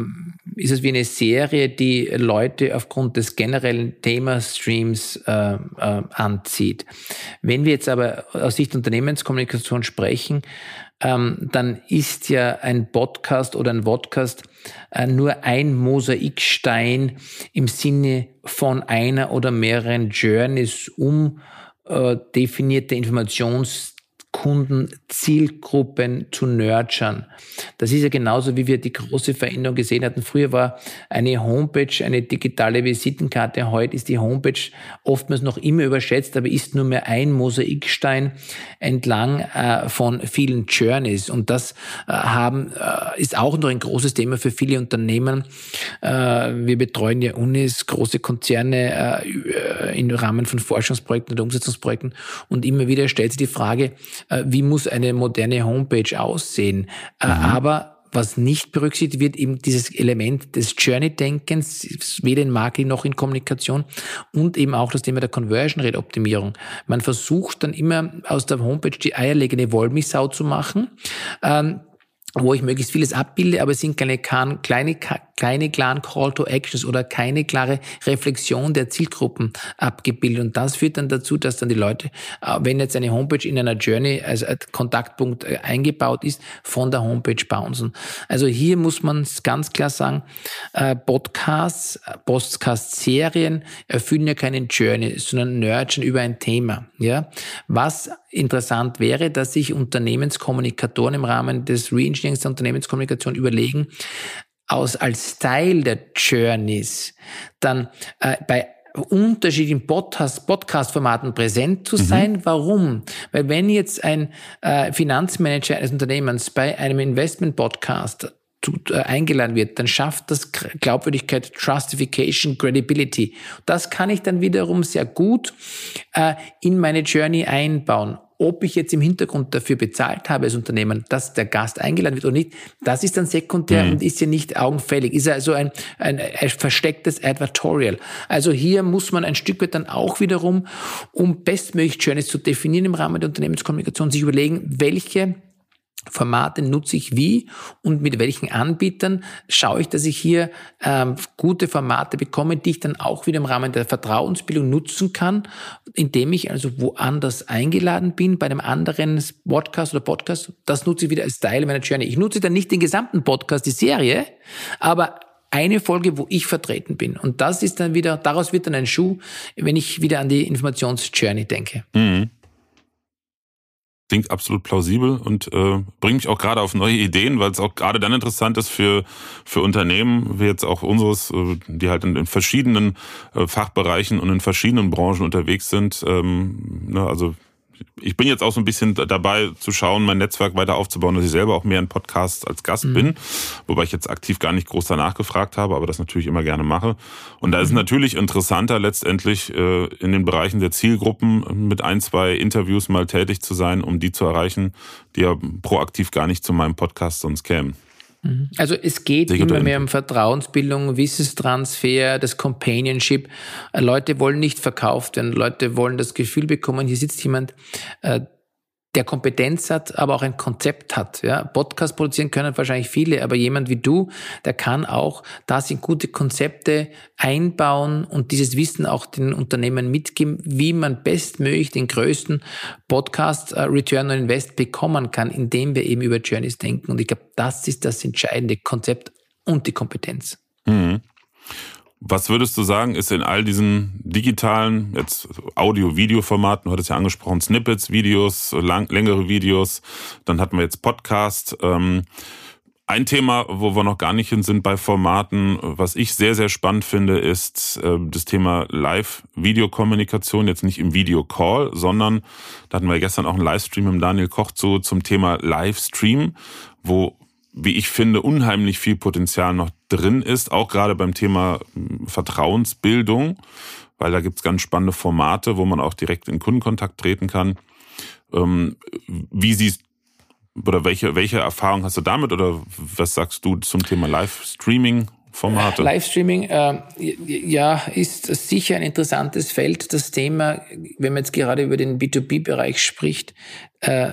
Speaker 2: ist es wie eine Serie, die Leute aufgrund des generellen Themastreams äh, äh, anzieht. Wenn wir jetzt aber aus Sicht Unternehmenskommunikation sprechen, ähm, dann ist ja ein Podcast oder ein Podcast äh, nur ein Mosaikstein im Sinne von einer oder mehreren Journeys, um definierte Informations Kunden, Zielgruppen zu nurturen. Das ist ja genauso, wie wir die große Veränderung gesehen hatten. Früher war eine Homepage eine digitale Visitenkarte. Heute ist die Homepage oftmals noch immer überschätzt, aber ist nur mehr ein Mosaikstein entlang äh, von vielen Journeys. Und das äh, haben, äh, ist auch noch ein großes Thema für viele Unternehmen. Äh, wir betreuen ja Unis, große Konzerne äh, im Rahmen von Forschungsprojekten oder Umsetzungsprojekten. Und immer wieder stellt sich die Frage, wie muss eine moderne Homepage aussehen. Äh, mhm. Aber was nicht berücksichtigt wird, eben dieses Element des Journey-Denkens, weder in Marketing noch in Kommunikation und eben auch das Thema der Conversion Rate Optimierung. Man versucht dann immer aus der Homepage die eierlegende Wollmilchsau zu machen. Ähm, wo ich möglichst vieles abbilde, aber es sind keine, kleine, keine klaren Call to Actions oder keine klare Reflexion der Zielgruppen abgebildet. Und das führt dann dazu, dass dann die Leute, äh, wenn jetzt eine Homepage in einer Journey als Kontaktpunkt äh, eingebaut ist, von der Homepage bouncen. Also hier muss man ganz klar sagen, äh, Podcasts, Podcast-Serien erfüllen ja keinen Journey, sondern nurturen über ein Thema. Ja, was interessant wäre, dass sich Unternehmenskommunikatoren im Rahmen des Reengineerings der Unternehmenskommunikation überlegen, aus als Teil der Journeys dann äh, bei unterschiedlichen Podcast, Podcast-Formaten präsent zu mhm. sein. Mhm. Warum? Weil wenn jetzt ein äh, Finanzmanager eines Unternehmens bei einem Investment-Podcast zu, äh, eingeladen wird, dann schafft das Glaubwürdigkeit, Trustification, Credibility. Das kann ich dann wiederum sehr gut äh, in meine Journey einbauen. Ob ich jetzt im Hintergrund dafür bezahlt habe als Unternehmen, dass der Gast eingeladen wird oder nicht, das ist dann sekundär mhm. und ist ja nicht augenfällig. Ist also ein, ein, ein verstecktes Advertorial. Also hier muss man ein Stück weit dann auch wiederum, um bestmöglich Journeys zu definieren im Rahmen der Unternehmenskommunikation, sich überlegen, welche Formate nutze ich wie und mit welchen Anbietern schaue ich, dass ich hier ähm, gute Formate bekomme, die ich dann auch wieder im Rahmen der Vertrauensbildung nutzen kann, indem ich also woanders eingeladen bin, bei einem anderen Podcast oder Podcast. Das nutze ich wieder als Teil meiner Journey. Ich nutze dann nicht den gesamten Podcast, die Serie, aber eine Folge, wo ich vertreten bin. Und das ist dann wieder, daraus wird dann ein Schuh, wenn ich wieder an die Informationsjourney denke. Mhm
Speaker 1: klingt absolut plausibel und äh, bringt mich auch gerade auf neue Ideen, weil es auch gerade dann interessant ist für, für Unternehmen, wie jetzt auch unseres, äh, die halt in, in verschiedenen äh, Fachbereichen und in verschiedenen Branchen unterwegs sind. Ähm, ne, also ich bin jetzt auch so ein bisschen dabei zu schauen, mein Netzwerk weiter aufzubauen, dass ich selber auch mehr in Podcasts als Gast mhm. bin, wobei ich jetzt aktiv gar nicht groß danach gefragt habe, aber das natürlich immer gerne mache. Und da ist es mhm. natürlich interessanter, letztendlich äh, in den Bereichen der Zielgruppen mit ein, zwei Interviews mal tätig zu sein, um die zu erreichen, die ja proaktiv gar nicht zu meinem Podcast sonst kämen.
Speaker 2: Mhm. Also es geht Digital immer mehr um Vertrauensbildung, Wissenstransfer, das Companionship. Äh, Leute wollen nicht verkauft werden, Leute wollen das Gefühl bekommen, hier sitzt jemand, äh, der Kompetenz hat, aber auch ein Konzept hat. Ja, Podcast produzieren können wahrscheinlich viele, aber jemand wie du, der kann auch das in gute Konzepte einbauen und dieses Wissen auch den Unternehmen mitgeben, wie man bestmöglich den größten Podcast äh, Return on Invest bekommen kann, indem wir eben über Journeys denken. Und ich glaube, das ist das entscheidende Konzept und die Kompetenz. Mhm.
Speaker 1: Was würdest du sagen, ist in all diesen digitalen, jetzt Audio-Video-Formaten, du hattest ja angesprochen, Snippets, Videos, lang, längere Videos, dann hatten wir jetzt Podcast. Ähm, ein Thema, wo wir noch gar nicht hin sind bei Formaten, was ich sehr, sehr spannend finde, ist äh, das Thema Live-Videokommunikation, jetzt nicht im Videocall, sondern da hatten wir gestern auch einen Livestream mit Daniel Koch zu zum Thema Livestream, wo wie ich finde, unheimlich viel Potenzial noch drin ist, auch gerade beim Thema hm, Vertrauensbildung, weil da gibt's ganz spannende Formate, wo man auch direkt in Kundenkontakt treten kann. Ähm, wie siehst oder welche, welche Erfahrung hast du damit oder was sagst du zum Thema Livestreaming? Formate.
Speaker 2: Livestreaming, äh, ja, ist sicher ein interessantes Feld. Das Thema, wenn man jetzt gerade über den B2B-Bereich spricht, äh,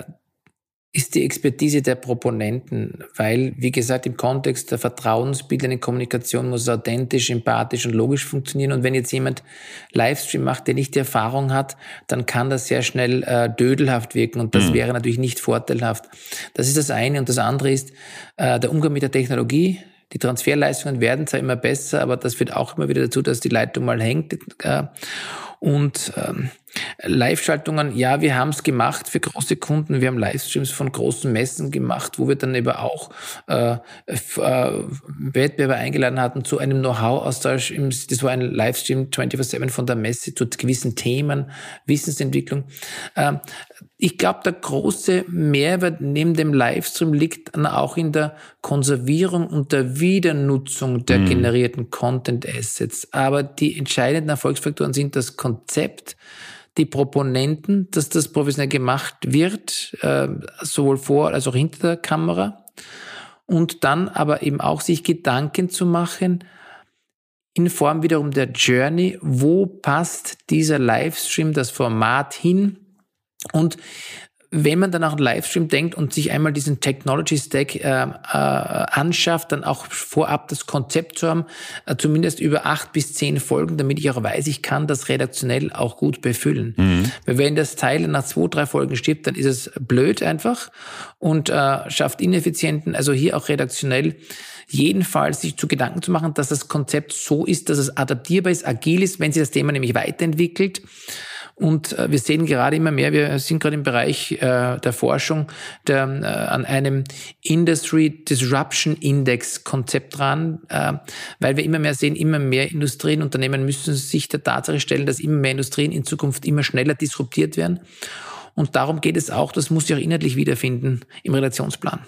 Speaker 2: ist die Expertise der Proponenten, weil, wie gesagt, im Kontext der vertrauensbildenden Kommunikation muss es authentisch, empathisch und logisch funktionieren. Und wenn jetzt jemand Livestream macht, der nicht die Erfahrung hat, dann kann das sehr schnell äh, dödelhaft wirken und das mhm. wäre natürlich nicht vorteilhaft. Das ist das eine. Und das andere ist äh, der Umgang mit der Technologie. Die Transferleistungen werden zwar immer besser, aber das führt auch immer wieder dazu, dass die Leitung mal hängt. Äh, und ähm, Live-Schaltungen, ja, wir haben es gemacht für große Kunden. Wir haben Livestreams von großen Messen gemacht, wo wir dann eben auch äh, äh, Wettbewerber eingeladen hatten zu einem Know-how-Austausch. Das war ein Livestream 24-7 von der Messe zu gewissen Themen, Wissensentwicklung. Äh, ich glaube, der große Mehrwert neben dem Livestream liegt dann auch in der Konservierung und der Wiedernutzung der mhm. generierten Content Assets. Aber die entscheidenden Erfolgsfaktoren sind das Konzept, die Proponenten, dass das professionell gemacht wird, äh, sowohl vor als auch hinter der Kamera. Und dann aber eben auch sich Gedanken zu machen, in Form wiederum der Journey, wo passt dieser Livestream, das Format hin und wenn man dann auch einen Livestream denkt und sich einmal diesen Technology Stack äh, äh, anschafft, dann auch vorab das Konzept zu haben, äh, zumindest über acht bis zehn Folgen, damit ich auch weiß, ich kann das redaktionell auch gut befüllen. Mhm. Weil wenn das Teil nach zwei, drei Folgen stirbt, dann ist es blöd einfach und äh, schafft Ineffizienten. Also hier auch redaktionell jedenfalls sich zu Gedanken zu machen, dass das Konzept so ist, dass es adaptierbar ist, agil ist, wenn sich das Thema nämlich weiterentwickelt und äh, wir sehen gerade immer mehr, wir sind gerade im Bereich äh, der Forschung der, äh, an einem Industry Disruption Index Konzept dran, weil wir immer mehr sehen, immer mehr Industrienunternehmen müssen sich der Tatsache stellen, dass immer mehr Industrien in Zukunft immer schneller disruptiert werden. Und darum geht es auch, das muss sich auch inhaltlich wiederfinden im Relationsplan.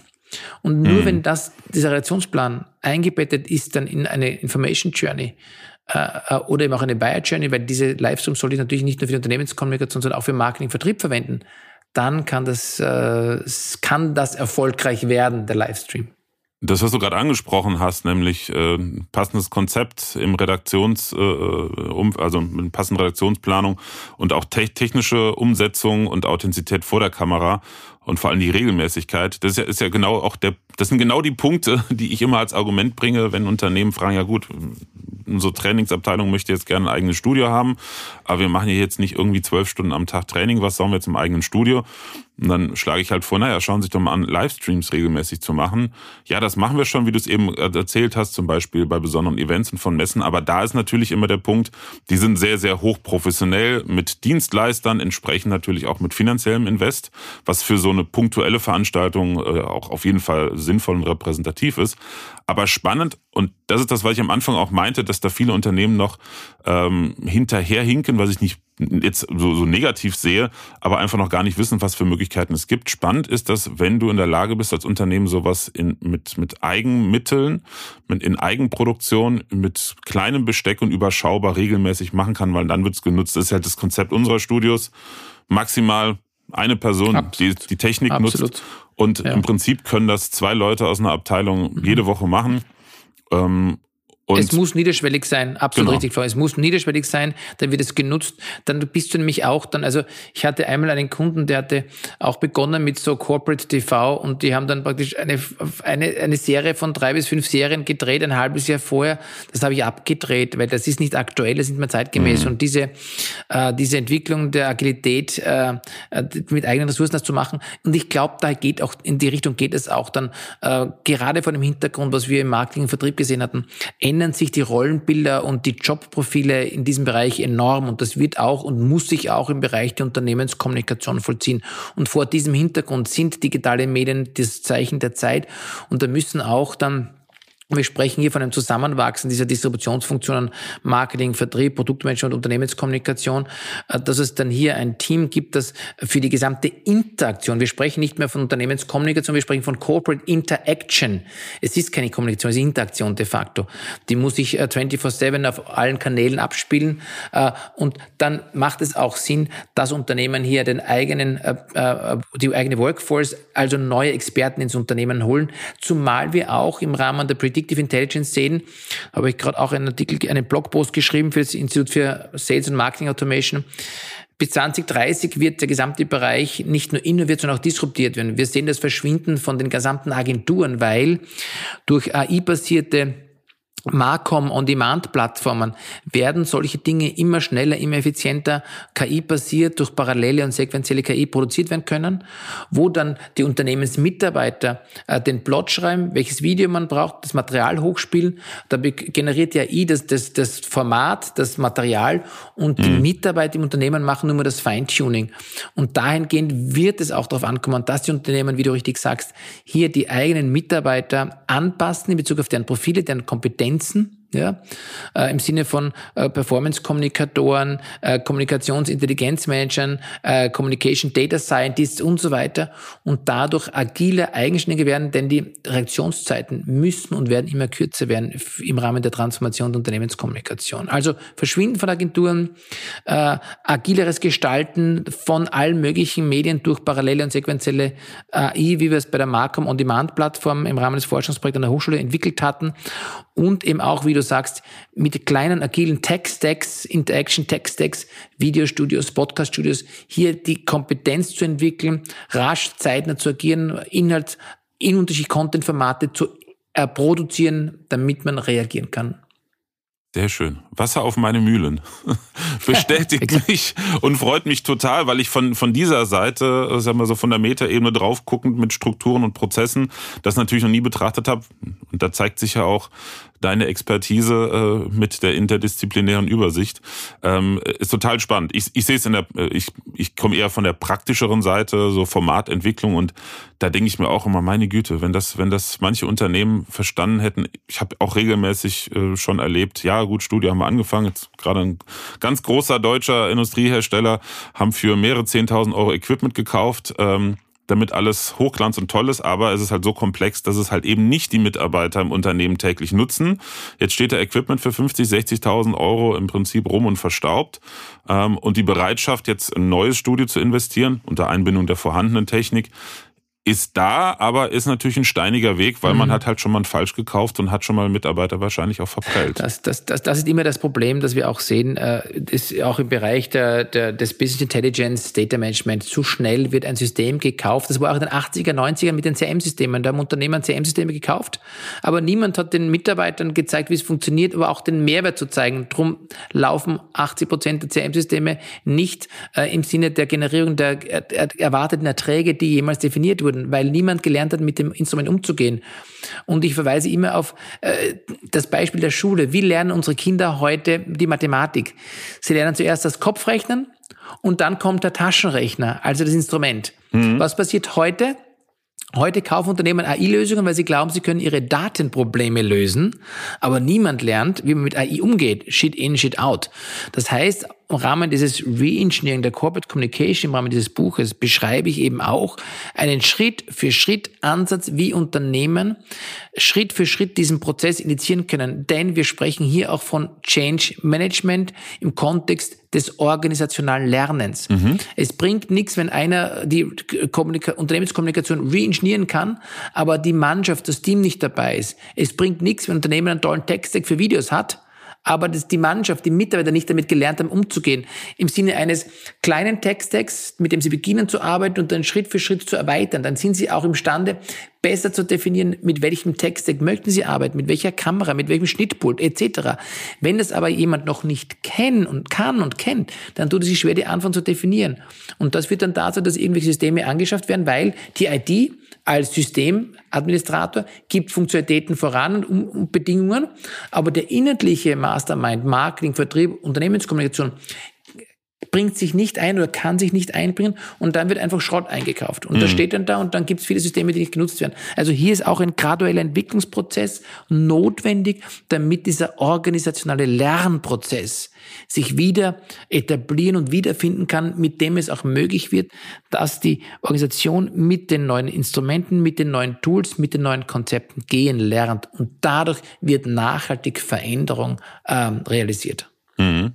Speaker 2: Und nur mhm. wenn das, dieser Relationsplan eingebettet ist dann in eine Information Journey, äh, oder eben auch eine Buyer Journey, weil diese Livestreams sollte ich natürlich nicht nur für die Unternehmenskommunikation, sondern auch für Marketing, Vertrieb verwenden. Dann kann das, äh, kann das erfolgreich werden, der Livestream.
Speaker 1: Das, was du gerade angesprochen hast, nämlich äh, passendes Konzept im Redaktions, äh, um, also mit passender Redaktionsplanung und auch te technische Umsetzung und Authentizität vor der Kamera und vor allem die Regelmäßigkeit. Das ist ja, ist ja genau auch der, das sind genau die Punkte, <laughs> die ich immer als Argument bringe, wenn Unternehmen fragen, ja gut, unsere Trainingsabteilung möchte jetzt gerne ein eigenes Studio haben, aber wir machen ja jetzt nicht irgendwie zwölf Stunden am Tag Training, was sollen wir jetzt im eigenen Studio? Und dann schlage ich halt vor, naja, schauen Sie sich doch mal an, Livestreams regelmäßig zu machen. Ja, das machen wir schon, wie du es eben erzählt hast, zum Beispiel bei besonderen Events und von Messen. Aber da ist natürlich immer der Punkt, die sind sehr, sehr hochprofessionell mit Dienstleistern, entsprechend natürlich auch mit finanziellem Invest, was für so eine punktuelle Veranstaltung äh, auch auf jeden Fall sinnvoll und repräsentativ ist. Aber spannend, und das ist das, was ich am Anfang auch meinte, dass da viele Unternehmen noch ähm, hinterherhinken, was ich nicht jetzt so, so negativ sehe, aber einfach noch gar nicht wissen, was für Möglichkeiten es gibt. Spannend ist, dass wenn du in der Lage bist, als Unternehmen sowas in, mit, mit Eigenmitteln, mit, in Eigenproduktion, mit kleinem Besteck und überschaubar regelmäßig machen kann, weil dann wird es genutzt. Das ist halt das Konzept unserer Studios. Maximal eine Person, die die Technik Absolut. nutzt. Und ja. im Prinzip können das zwei Leute aus einer Abteilung mhm. jede Woche machen. Ähm,
Speaker 2: und es muss niederschwellig sein, absolut genau. richtig, Es muss niederschwellig sein, dann wird es genutzt. Dann bist du nämlich auch dann, also ich hatte einmal einen Kunden, der hatte auch begonnen mit so Corporate TV und die haben dann praktisch eine, eine, eine Serie von drei bis fünf Serien gedreht, ein halbes Jahr vorher. Das habe ich abgedreht, weil das ist nicht aktuell, das ist nicht mehr zeitgemäß. Mhm. Und diese, äh, diese Entwicklung der Agilität äh, äh mit eigenen Ressourcen das zu machen. Und ich glaube, da geht auch, in die Richtung geht es auch dann, äh, gerade vor dem Hintergrund, was wir im Marketing und Vertrieb gesehen hatten, ändern sich die Rollenbilder und die Jobprofile in diesem Bereich enorm und das wird auch und muss sich auch im Bereich der Unternehmenskommunikation vollziehen. Und vor diesem Hintergrund sind digitale Medien das Zeichen der Zeit und da müssen auch dann wir sprechen hier von einem Zusammenwachsen dieser Distributionsfunktionen, Marketing, Vertrieb, Produktmanagement, Unternehmenskommunikation, äh, dass es dann hier ein Team gibt, das für die gesamte Interaktion, wir sprechen nicht mehr von Unternehmenskommunikation, wir sprechen von Corporate Interaction. Es ist keine Kommunikation, es ist Interaktion de facto. Die muss sich 24-7 äh, auf allen Kanälen abspielen äh, und dann macht es auch Sinn, dass Unternehmen hier den eigenen, die eigene Workforce, also neue Experten ins Unternehmen holen, zumal wir auch im Rahmen der Predict Predictive Intelligence sehen, habe ich gerade auch einen Artikel, einen Blogpost geschrieben für das Institut für Sales und Marketing Automation. Bis 2030 wird der gesamte Bereich nicht nur innoviert, sondern auch disruptiert werden. Wir sehen das Verschwinden von den gesamten Agenturen, weil durch AI-basierte Marcom On-Demand-Plattformen werden solche Dinge immer schneller, immer effizienter, KI-basiert durch parallele und sequenzielle KI produziert werden können, wo dann die Unternehmensmitarbeiter äh, den Plot schreiben, welches Video man braucht, das Material hochspielen. Da generiert die AI das, das, das Format, das Material und mhm. die Mitarbeiter im Unternehmen machen nur mal das Feintuning. Und dahingehend wird es auch darauf ankommen, dass die Unternehmen, wie du richtig sagst, hier die eigenen Mitarbeiter anpassen in Bezug auf deren Profile, deren Kompetenzen Kompetenzen, ja, äh, im Sinne von äh, Performance-Kommunikatoren, äh, Kommunikationsintelligenzmanagern, äh, Communication Data Scientists und so weiter. Und dadurch agile, eigenständige werden, denn die Reaktionszeiten müssen und werden immer kürzer werden im Rahmen der Transformation der Unternehmenskommunikation. Also Verschwinden von Agenturen, äh, agileres Gestalten von allen möglichen Medien durch parallele und sequenzielle AI, wie wir es bei der Marcom On-Demand-Plattform im Rahmen des Forschungsprojekts an der Hochschule entwickelt hatten. Und eben auch, wie du sagst, mit kleinen agilen Tech-Stacks, Interaction Tech-Stacks, Videostudios, Podcast-Studios, hier die Kompetenz zu entwickeln, rasch, zeitnah zu agieren, Inhalt in unterschiedliche Content-Formate zu äh, produzieren, damit man reagieren kann.
Speaker 1: Sehr schön. Wasser auf meine Mühlen. <laughs> Bestätigt mich und freut mich total, weil ich von, von dieser Seite, äh, sagen wir so von der Metaebene drauf guckend mit Strukturen und Prozessen, das natürlich noch nie betrachtet habe. Und da zeigt sich ja auch, deine Expertise äh, mit der interdisziplinären Übersicht. Ähm, ist total spannend. Ich, ich sehe es in der, äh, ich, ich komme eher von der praktischeren Seite, so Formatentwicklung und da denke ich mir auch immer, meine Güte, wenn das, wenn das manche Unternehmen verstanden hätten, ich habe auch regelmäßig äh, schon erlebt, ja gut, Studio haben wir angefangen, jetzt gerade ein ganz großer deutscher Industriehersteller haben für mehrere zehntausend Euro Equipment gekauft. Ähm, damit alles Hochglanz und toll ist, aber es ist halt so komplex, dass es halt eben nicht die Mitarbeiter im Unternehmen täglich nutzen. Jetzt steht der Equipment für 50, 60.000 Euro im Prinzip rum und verstaubt. Ähm, und die Bereitschaft, jetzt ein neues Studio zu investieren, unter Einbindung der vorhandenen Technik, ist da, aber ist natürlich ein steiniger Weg, weil mhm. man hat halt schon mal falsch gekauft und hat schon mal Mitarbeiter wahrscheinlich auch verprellt.
Speaker 2: Das, das, das, das ist immer das Problem, das wir auch sehen, äh, ist auch im Bereich der, der, des Business Intelligence, Data Management. Zu schnell wird ein System gekauft. Das war auch in den 80er, 90er mit den CM-Systemen. Da haben Unternehmen CM-Systeme gekauft, aber niemand hat den Mitarbeitern gezeigt, wie es funktioniert, aber auch den Mehrwert zu zeigen. Drum laufen 80 Prozent der CM-Systeme nicht äh, im Sinne der Generierung der erwarteten Erträge, die jemals definiert wurden wurden, weil niemand gelernt hat, mit dem Instrument umzugehen. Und ich verweise immer auf äh, das Beispiel der Schule. Wie lernen unsere Kinder heute die Mathematik? Sie lernen zuerst das Kopfrechnen und dann kommt der Taschenrechner, also das Instrument. Mhm. Was passiert heute? Heute kaufen Unternehmen AI-Lösungen, weil sie glauben, sie können ihre Datenprobleme lösen, aber niemand lernt, wie man mit AI umgeht. Shit in, shit out. Das heißt, im Rahmen dieses Reengineering der Corporate Communication, im Rahmen dieses Buches, beschreibe ich eben auch einen Schritt für Schritt Ansatz, wie Unternehmen Schritt für Schritt diesen Prozess initiieren können. Denn wir sprechen hier auch von Change Management im Kontext des organisationalen Lernens. Mhm. Es bringt nichts, wenn einer die Kommunika Unternehmenskommunikation reingenieren kann, aber die Mannschaft, das Team nicht dabei ist. Es bringt nichts, wenn ein Unternehmen einen tollen Text für Videos hat, aber dass die Mannschaft, die Mitarbeiter nicht damit gelernt haben, umzugehen. Im Sinne eines kleinen Texttext, mit dem sie beginnen zu arbeiten und dann Schritt für Schritt zu erweitern. Dann sind sie auch imstande, besser zu definieren, mit welchem Textdeck möchten Sie arbeiten, mit welcher Kamera, mit welchem Schnittpult etc. Wenn das aber jemand noch nicht kennt und kann und kennt, dann tut es sich schwer, die Anforderungen zu definieren. Und das führt dann dazu, dass irgendwelche Systeme angeschafft werden, weil die ID als Systemadministrator gibt Funktionalitäten voran und Bedingungen, aber der inhaltliche Mastermind, Marketing, Vertrieb, Unternehmenskommunikation bringt sich nicht ein oder kann sich nicht einbringen und dann wird einfach Schrott eingekauft. Und mhm. das steht dann da und dann gibt es viele Systeme, die nicht genutzt werden. Also hier ist auch ein gradueller Entwicklungsprozess notwendig, damit dieser organisationale Lernprozess sich wieder etablieren und wiederfinden kann, mit dem es auch möglich wird, dass die Organisation mit den neuen Instrumenten, mit den neuen Tools, mit den neuen Konzepten gehen lernt. Und dadurch wird nachhaltig Veränderung ähm, realisiert. Mhm.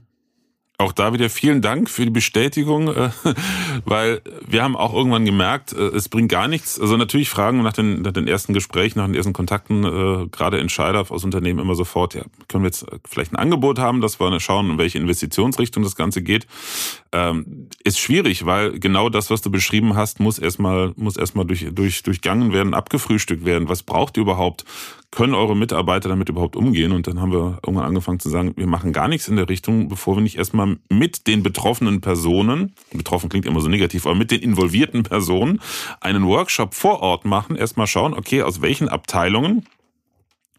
Speaker 1: Auch da wieder vielen Dank für die Bestätigung, äh, <laughs> weil wir haben auch irgendwann gemerkt, äh, es bringt gar nichts. Also natürlich fragen nach den, nach den ersten Gesprächen, nach den ersten Kontakten, äh, gerade Entscheider aus Unternehmen immer sofort, ja, können wir jetzt vielleicht ein Angebot haben, dass wir schauen, in welche Investitionsrichtung das Ganze geht. Ähm, ist schwierig, weil genau das, was du beschrieben hast, muss erstmal, muss erstmal durch, durch, durchgangen werden, abgefrühstückt werden. Was braucht ihr überhaupt? können eure Mitarbeiter damit überhaupt umgehen? Und dann haben wir irgendwann angefangen zu sagen, wir machen gar nichts in der Richtung, bevor wir nicht erstmal mit den betroffenen Personen, betroffen klingt immer so negativ, aber mit den involvierten Personen einen Workshop vor Ort machen, erstmal schauen, okay, aus welchen Abteilungen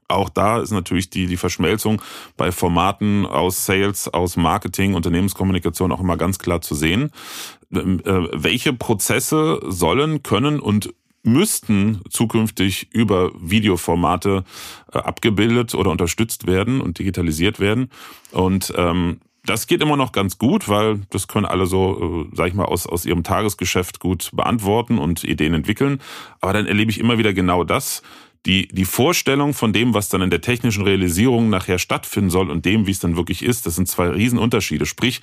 Speaker 1: auch da ist natürlich die, die Verschmelzung bei Formaten aus Sales, aus Marketing, Unternehmenskommunikation auch immer ganz klar zu sehen. Ähm, äh, welche Prozesse sollen, können und müssten zukünftig über Videoformate äh, abgebildet oder unterstützt werden und digitalisiert werden. Und ähm, das geht immer noch ganz gut, weil das können alle so, äh, sag ich mal, aus, aus ihrem Tagesgeschäft gut beantworten und Ideen entwickeln. Aber dann erlebe ich immer wieder genau das. Die, die Vorstellung von dem, was dann in der technischen Realisierung nachher stattfinden soll und dem, wie es dann wirklich ist, das sind zwei Riesenunterschiede. Sprich,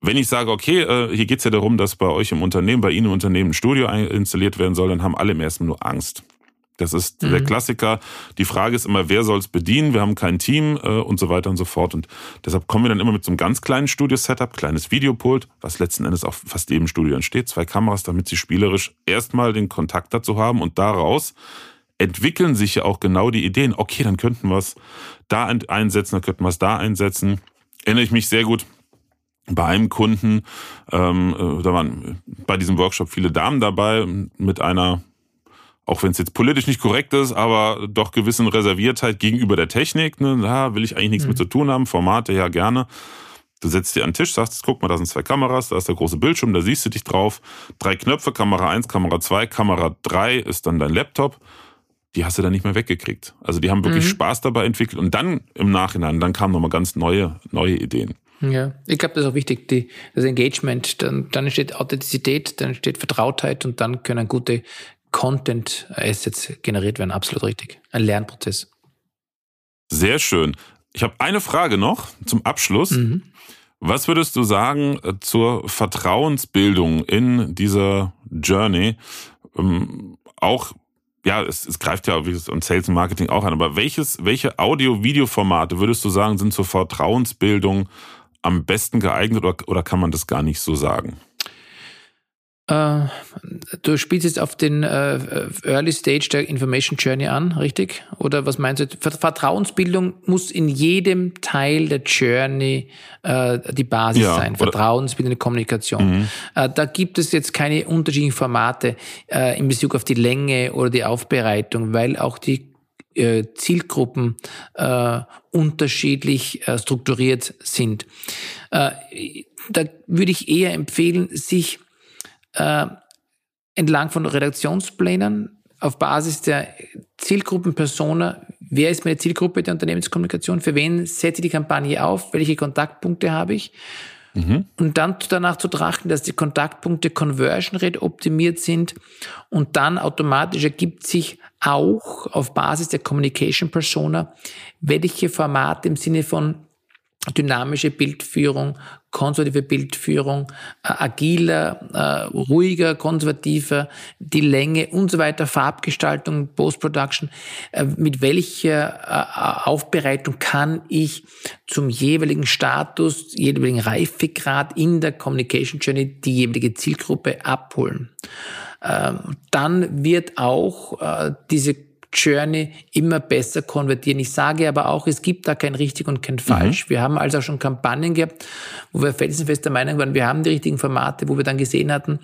Speaker 1: wenn ich sage, okay, äh, hier geht's ja darum, dass bei euch im Unternehmen, bei Ihnen im Unternehmen ein Studio installiert werden soll, dann haben alle im ersten nur Angst. Das ist mhm. der Klassiker. Die Frage ist immer, wer soll es bedienen? Wir haben kein Team äh, und so weiter und so fort. Und deshalb kommen wir dann immer mit so einem ganz kleinen Studio-Setup, kleines Videopult, was letzten Endes auch fast jedem Studio entsteht, zwei Kameras, damit sie spielerisch erstmal den Kontakt dazu haben und daraus entwickeln sich ja auch genau die Ideen. Okay, dann könnten wir es da einsetzen, dann könnten wir es da einsetzen. Erinnere ich mich sehr gut bei einem Kunden, ähm, äh, da waren bei diesem Workshop viele Damen dabei mit einer, auch wenn es jetzt politisch nicht korrekt ist, aber doch gewissen Reserviertheit gegenüber der Technik. Ne? Da will ich eigentlich nichts mhm. mit zu tun haben, Formate ja gerne. Du setzt dir an den Tisch, sagst, guck mal, da sind zwei Kameras, da ist der große Bildschirm, da siehst du dich drauf. Drei Knöpfe, Kamera 1, Kamera 2, Kamera 3 ist dann dein Laptop. Die hast du dann nicht mehr weggekriegt. Also die haben wirklich mhm. Spaß dabei entwickelt und dann im Nachhinein, dann kamen nochmal ganz neue, neue Ideen.
Speaker 2: Ja, ich glaube, das ist auch wichtig, die, das Engagement. Dann, dann entsteht Authentizität, dann entsteht Vertrautheit und dann können gute Content-Assets generiert werden. Absolut richtig. Ein Lernprozess.
Speaker 1: Sehr schön. Ich habe eine Frage noch zum Abschluss. Mhm. Was würdest du sagen äh, zur Vertrauensbildung in dieser Journey? Ähm, auch ja, es, es greift ja und Sales und Marketing auch an, aber welches, welche Audio-Video-Formate würdest du sagen, sind zur Vertrauensbildung am besten geeignet oder, oder kann man das gar nicht so sagen?
Speaker 2: Äh, du spielst jetzt auf den äh, Early Stage der Information Journey an, richtig? Oder was meinst du? Vertrauensbildung muss in jedem Teil der Journey äh, die Basis ja, sein. Vertrauensbildende Kommunikation. Mhm. Da gibt es jetzt keine unterschiedlichen Formate in Bezug auf die Länge oder die Aufbereitung, weil auch die Zielgruppen äh, unterschiedlich strukturiert sind. Da würde ich eher empfehlen, sich äh, entlang von Redaktionsplänen auf Basis der Zielgruppenpersona, wer ist meine Zielgruppe der Unternehmenskommunikation, für wen setze ich die Kampagne auf, welche Kontaktpunkte habe ich? Mhm. und dann danach zu trachten, dass die Kontaktpunkte Conversion Rate optimiert sind. Und dann automatisch ergibt sich auch auf Basis der Communication Persona, welche Formate im Sinne von dynamische Bildführung, konservative Bildführung, äh, agiler, äh, ruhiger, konservativer, die Länge und so weiter, Farbgestaltung, Post-Production, äh, mit welcher äh, Aufbereitung kann ich zum jeweiligen Status, jeweiligen Reifegrad in der Communication Journey die jeweilige Zielgruppe abholen. Ähm, dann wird auch äh, diese Journey immer besser konvertieren. Ich sage aber auch, es gibt da kein richtig und kein falsch. Mhm. Wir haben also auch schon Kampagnen gehabt, wo wir felsenfest der Meinung waren, wir haben die richtigen Formate, wo wir dann gesehen hatten,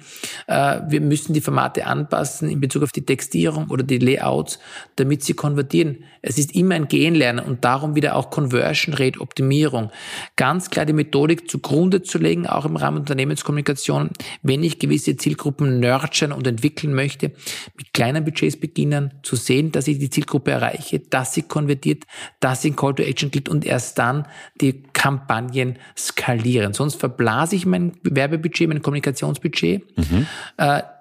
Speaker 2: äh, wir müssen die Formate anpassen in Bezug auf die Textierung oder die Layouts, damit sie konvertieren. Es ist immer ein Gehenlernen und darum wieder auch Conversion Rate Optimierung. Ganz klar die Methodik zugrunde zu legen, auch im Rahmen Unternehmenskommunikation, wenn ich gewisse Zielgruppen nurturen und entwickeln möchte, mit kleinen Budgets beginnen, zu sehen, dass ich die Zielgruppe erreiche, dass sie konvertiert, dass sie in Call to Action klickt und erst dann die Kampagnen skalieren. Sonst verblase ich mein Werbebudget, mein Kommunikationsbudget. Mhm.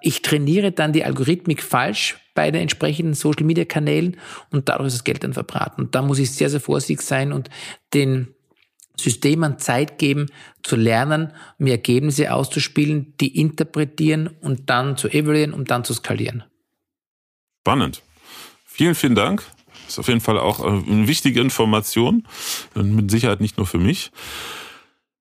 Speaker 2: Ich trainiere dann die Algorithmik falsch bei den entsprechenden Social Media Kanälen und dadurch ist das Geld dann verbraten. Und da muss ich sehr, sehr vorsichtig sein und den Systemen Zeit geben, zu lernen, mir Ergebnisse auszuspielen, die interpretieren und dann zu evaluieren und dann zu skalieren.
Speaker 1: Spannend. Vielen, vielen Dank. Ist auf jeden Fall auch äh, eine wichtige Information. Mit Sicherheit nicht nur für mich.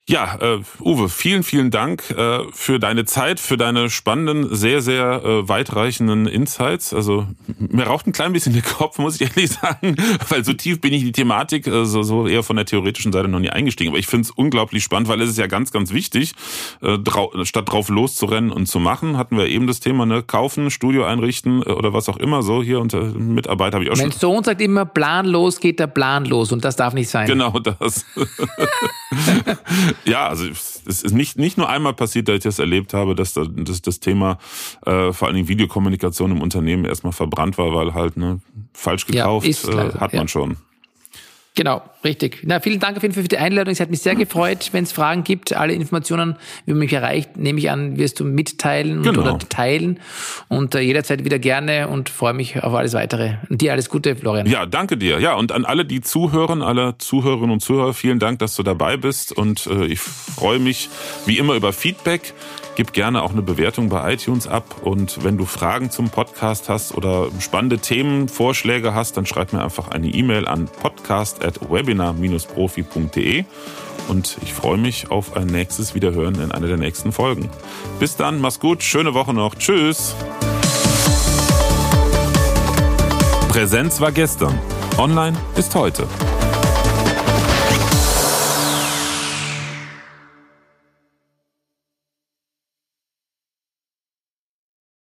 Speaker 1: Ja, äh, Uwe, vielen, vielen Dank äh, für deine Zeit, für deine spannenden, sehr, sehr äh, weitreichenden Insights. Also mir raucht ein klein bisschen der <laughs> Kopf, muss ich ehrlich sagen, weil so tief bin ich in die Thematik, äh, so, so eher von der theoretischen Seite noch nie eingestiegen. Aber ich finde es unglaublich spannend, weil es ist ja ganz, ganz wichtig, äh, drau statt drauf loszurennen und zu machen, hatten wir eben das Thema, ne, kaufen, Studio einrichten äh, oder was auch immer so. Hier unter Mitarbeiter habe ich auch
Speaker 2: mein
Speaker 1: schon.
Speaker 2: Mein Sohn sagt immer, planlos geht der Plan los und das darf nicht sein.
Speaker 1: Genau das. <laughs> Ja, also es ist nicht, nicht nur einmal passiert, dass ich das erlebt habe, dass das, dass das Thema äh, vor allen Dingen Videokommunikation im Unternehmen erstmal verbrannt war, weil halt ne, falsch gekauft ja, äh, hat man ja. schon.
Speaker 2: Genau, richtig. Na, vielen Dank auf jeden Fall für die Einladung. Es hat mich sehr gefreut. Wenn es Fragen gibt, alle Informationen, wie man mich erreicht, nehme ich an, wirst du mitteilen genau. oder teilen. Und äh, jederzeit wieder gerne und freue mich auf alles weitere. Und dir alles Gute, Florian.
Speaker 1: Ja, danke dir. Ja, und an alle, die zuhören, alle Zuhörerinnen und Zuhörer, vielen Dank, dass du dabei bist. Und äh, ich freue mich wie immer über Feedback. Gib gerne auch eine Bewertung bei iTunes ab. Und wenn du Fragen zum Podcast hast oder spannende Themenvorschläge hast, dann schreib mir einfach eine E-Mail an podcast.webinar-profi.de. Und ich freue mich auf ein nächstes Wiederhören in einer der nächsten Folgen. Bis dann, mach's gut, schöne Woche noch. Tschüss. Präsenz war gestern. Online ist heute.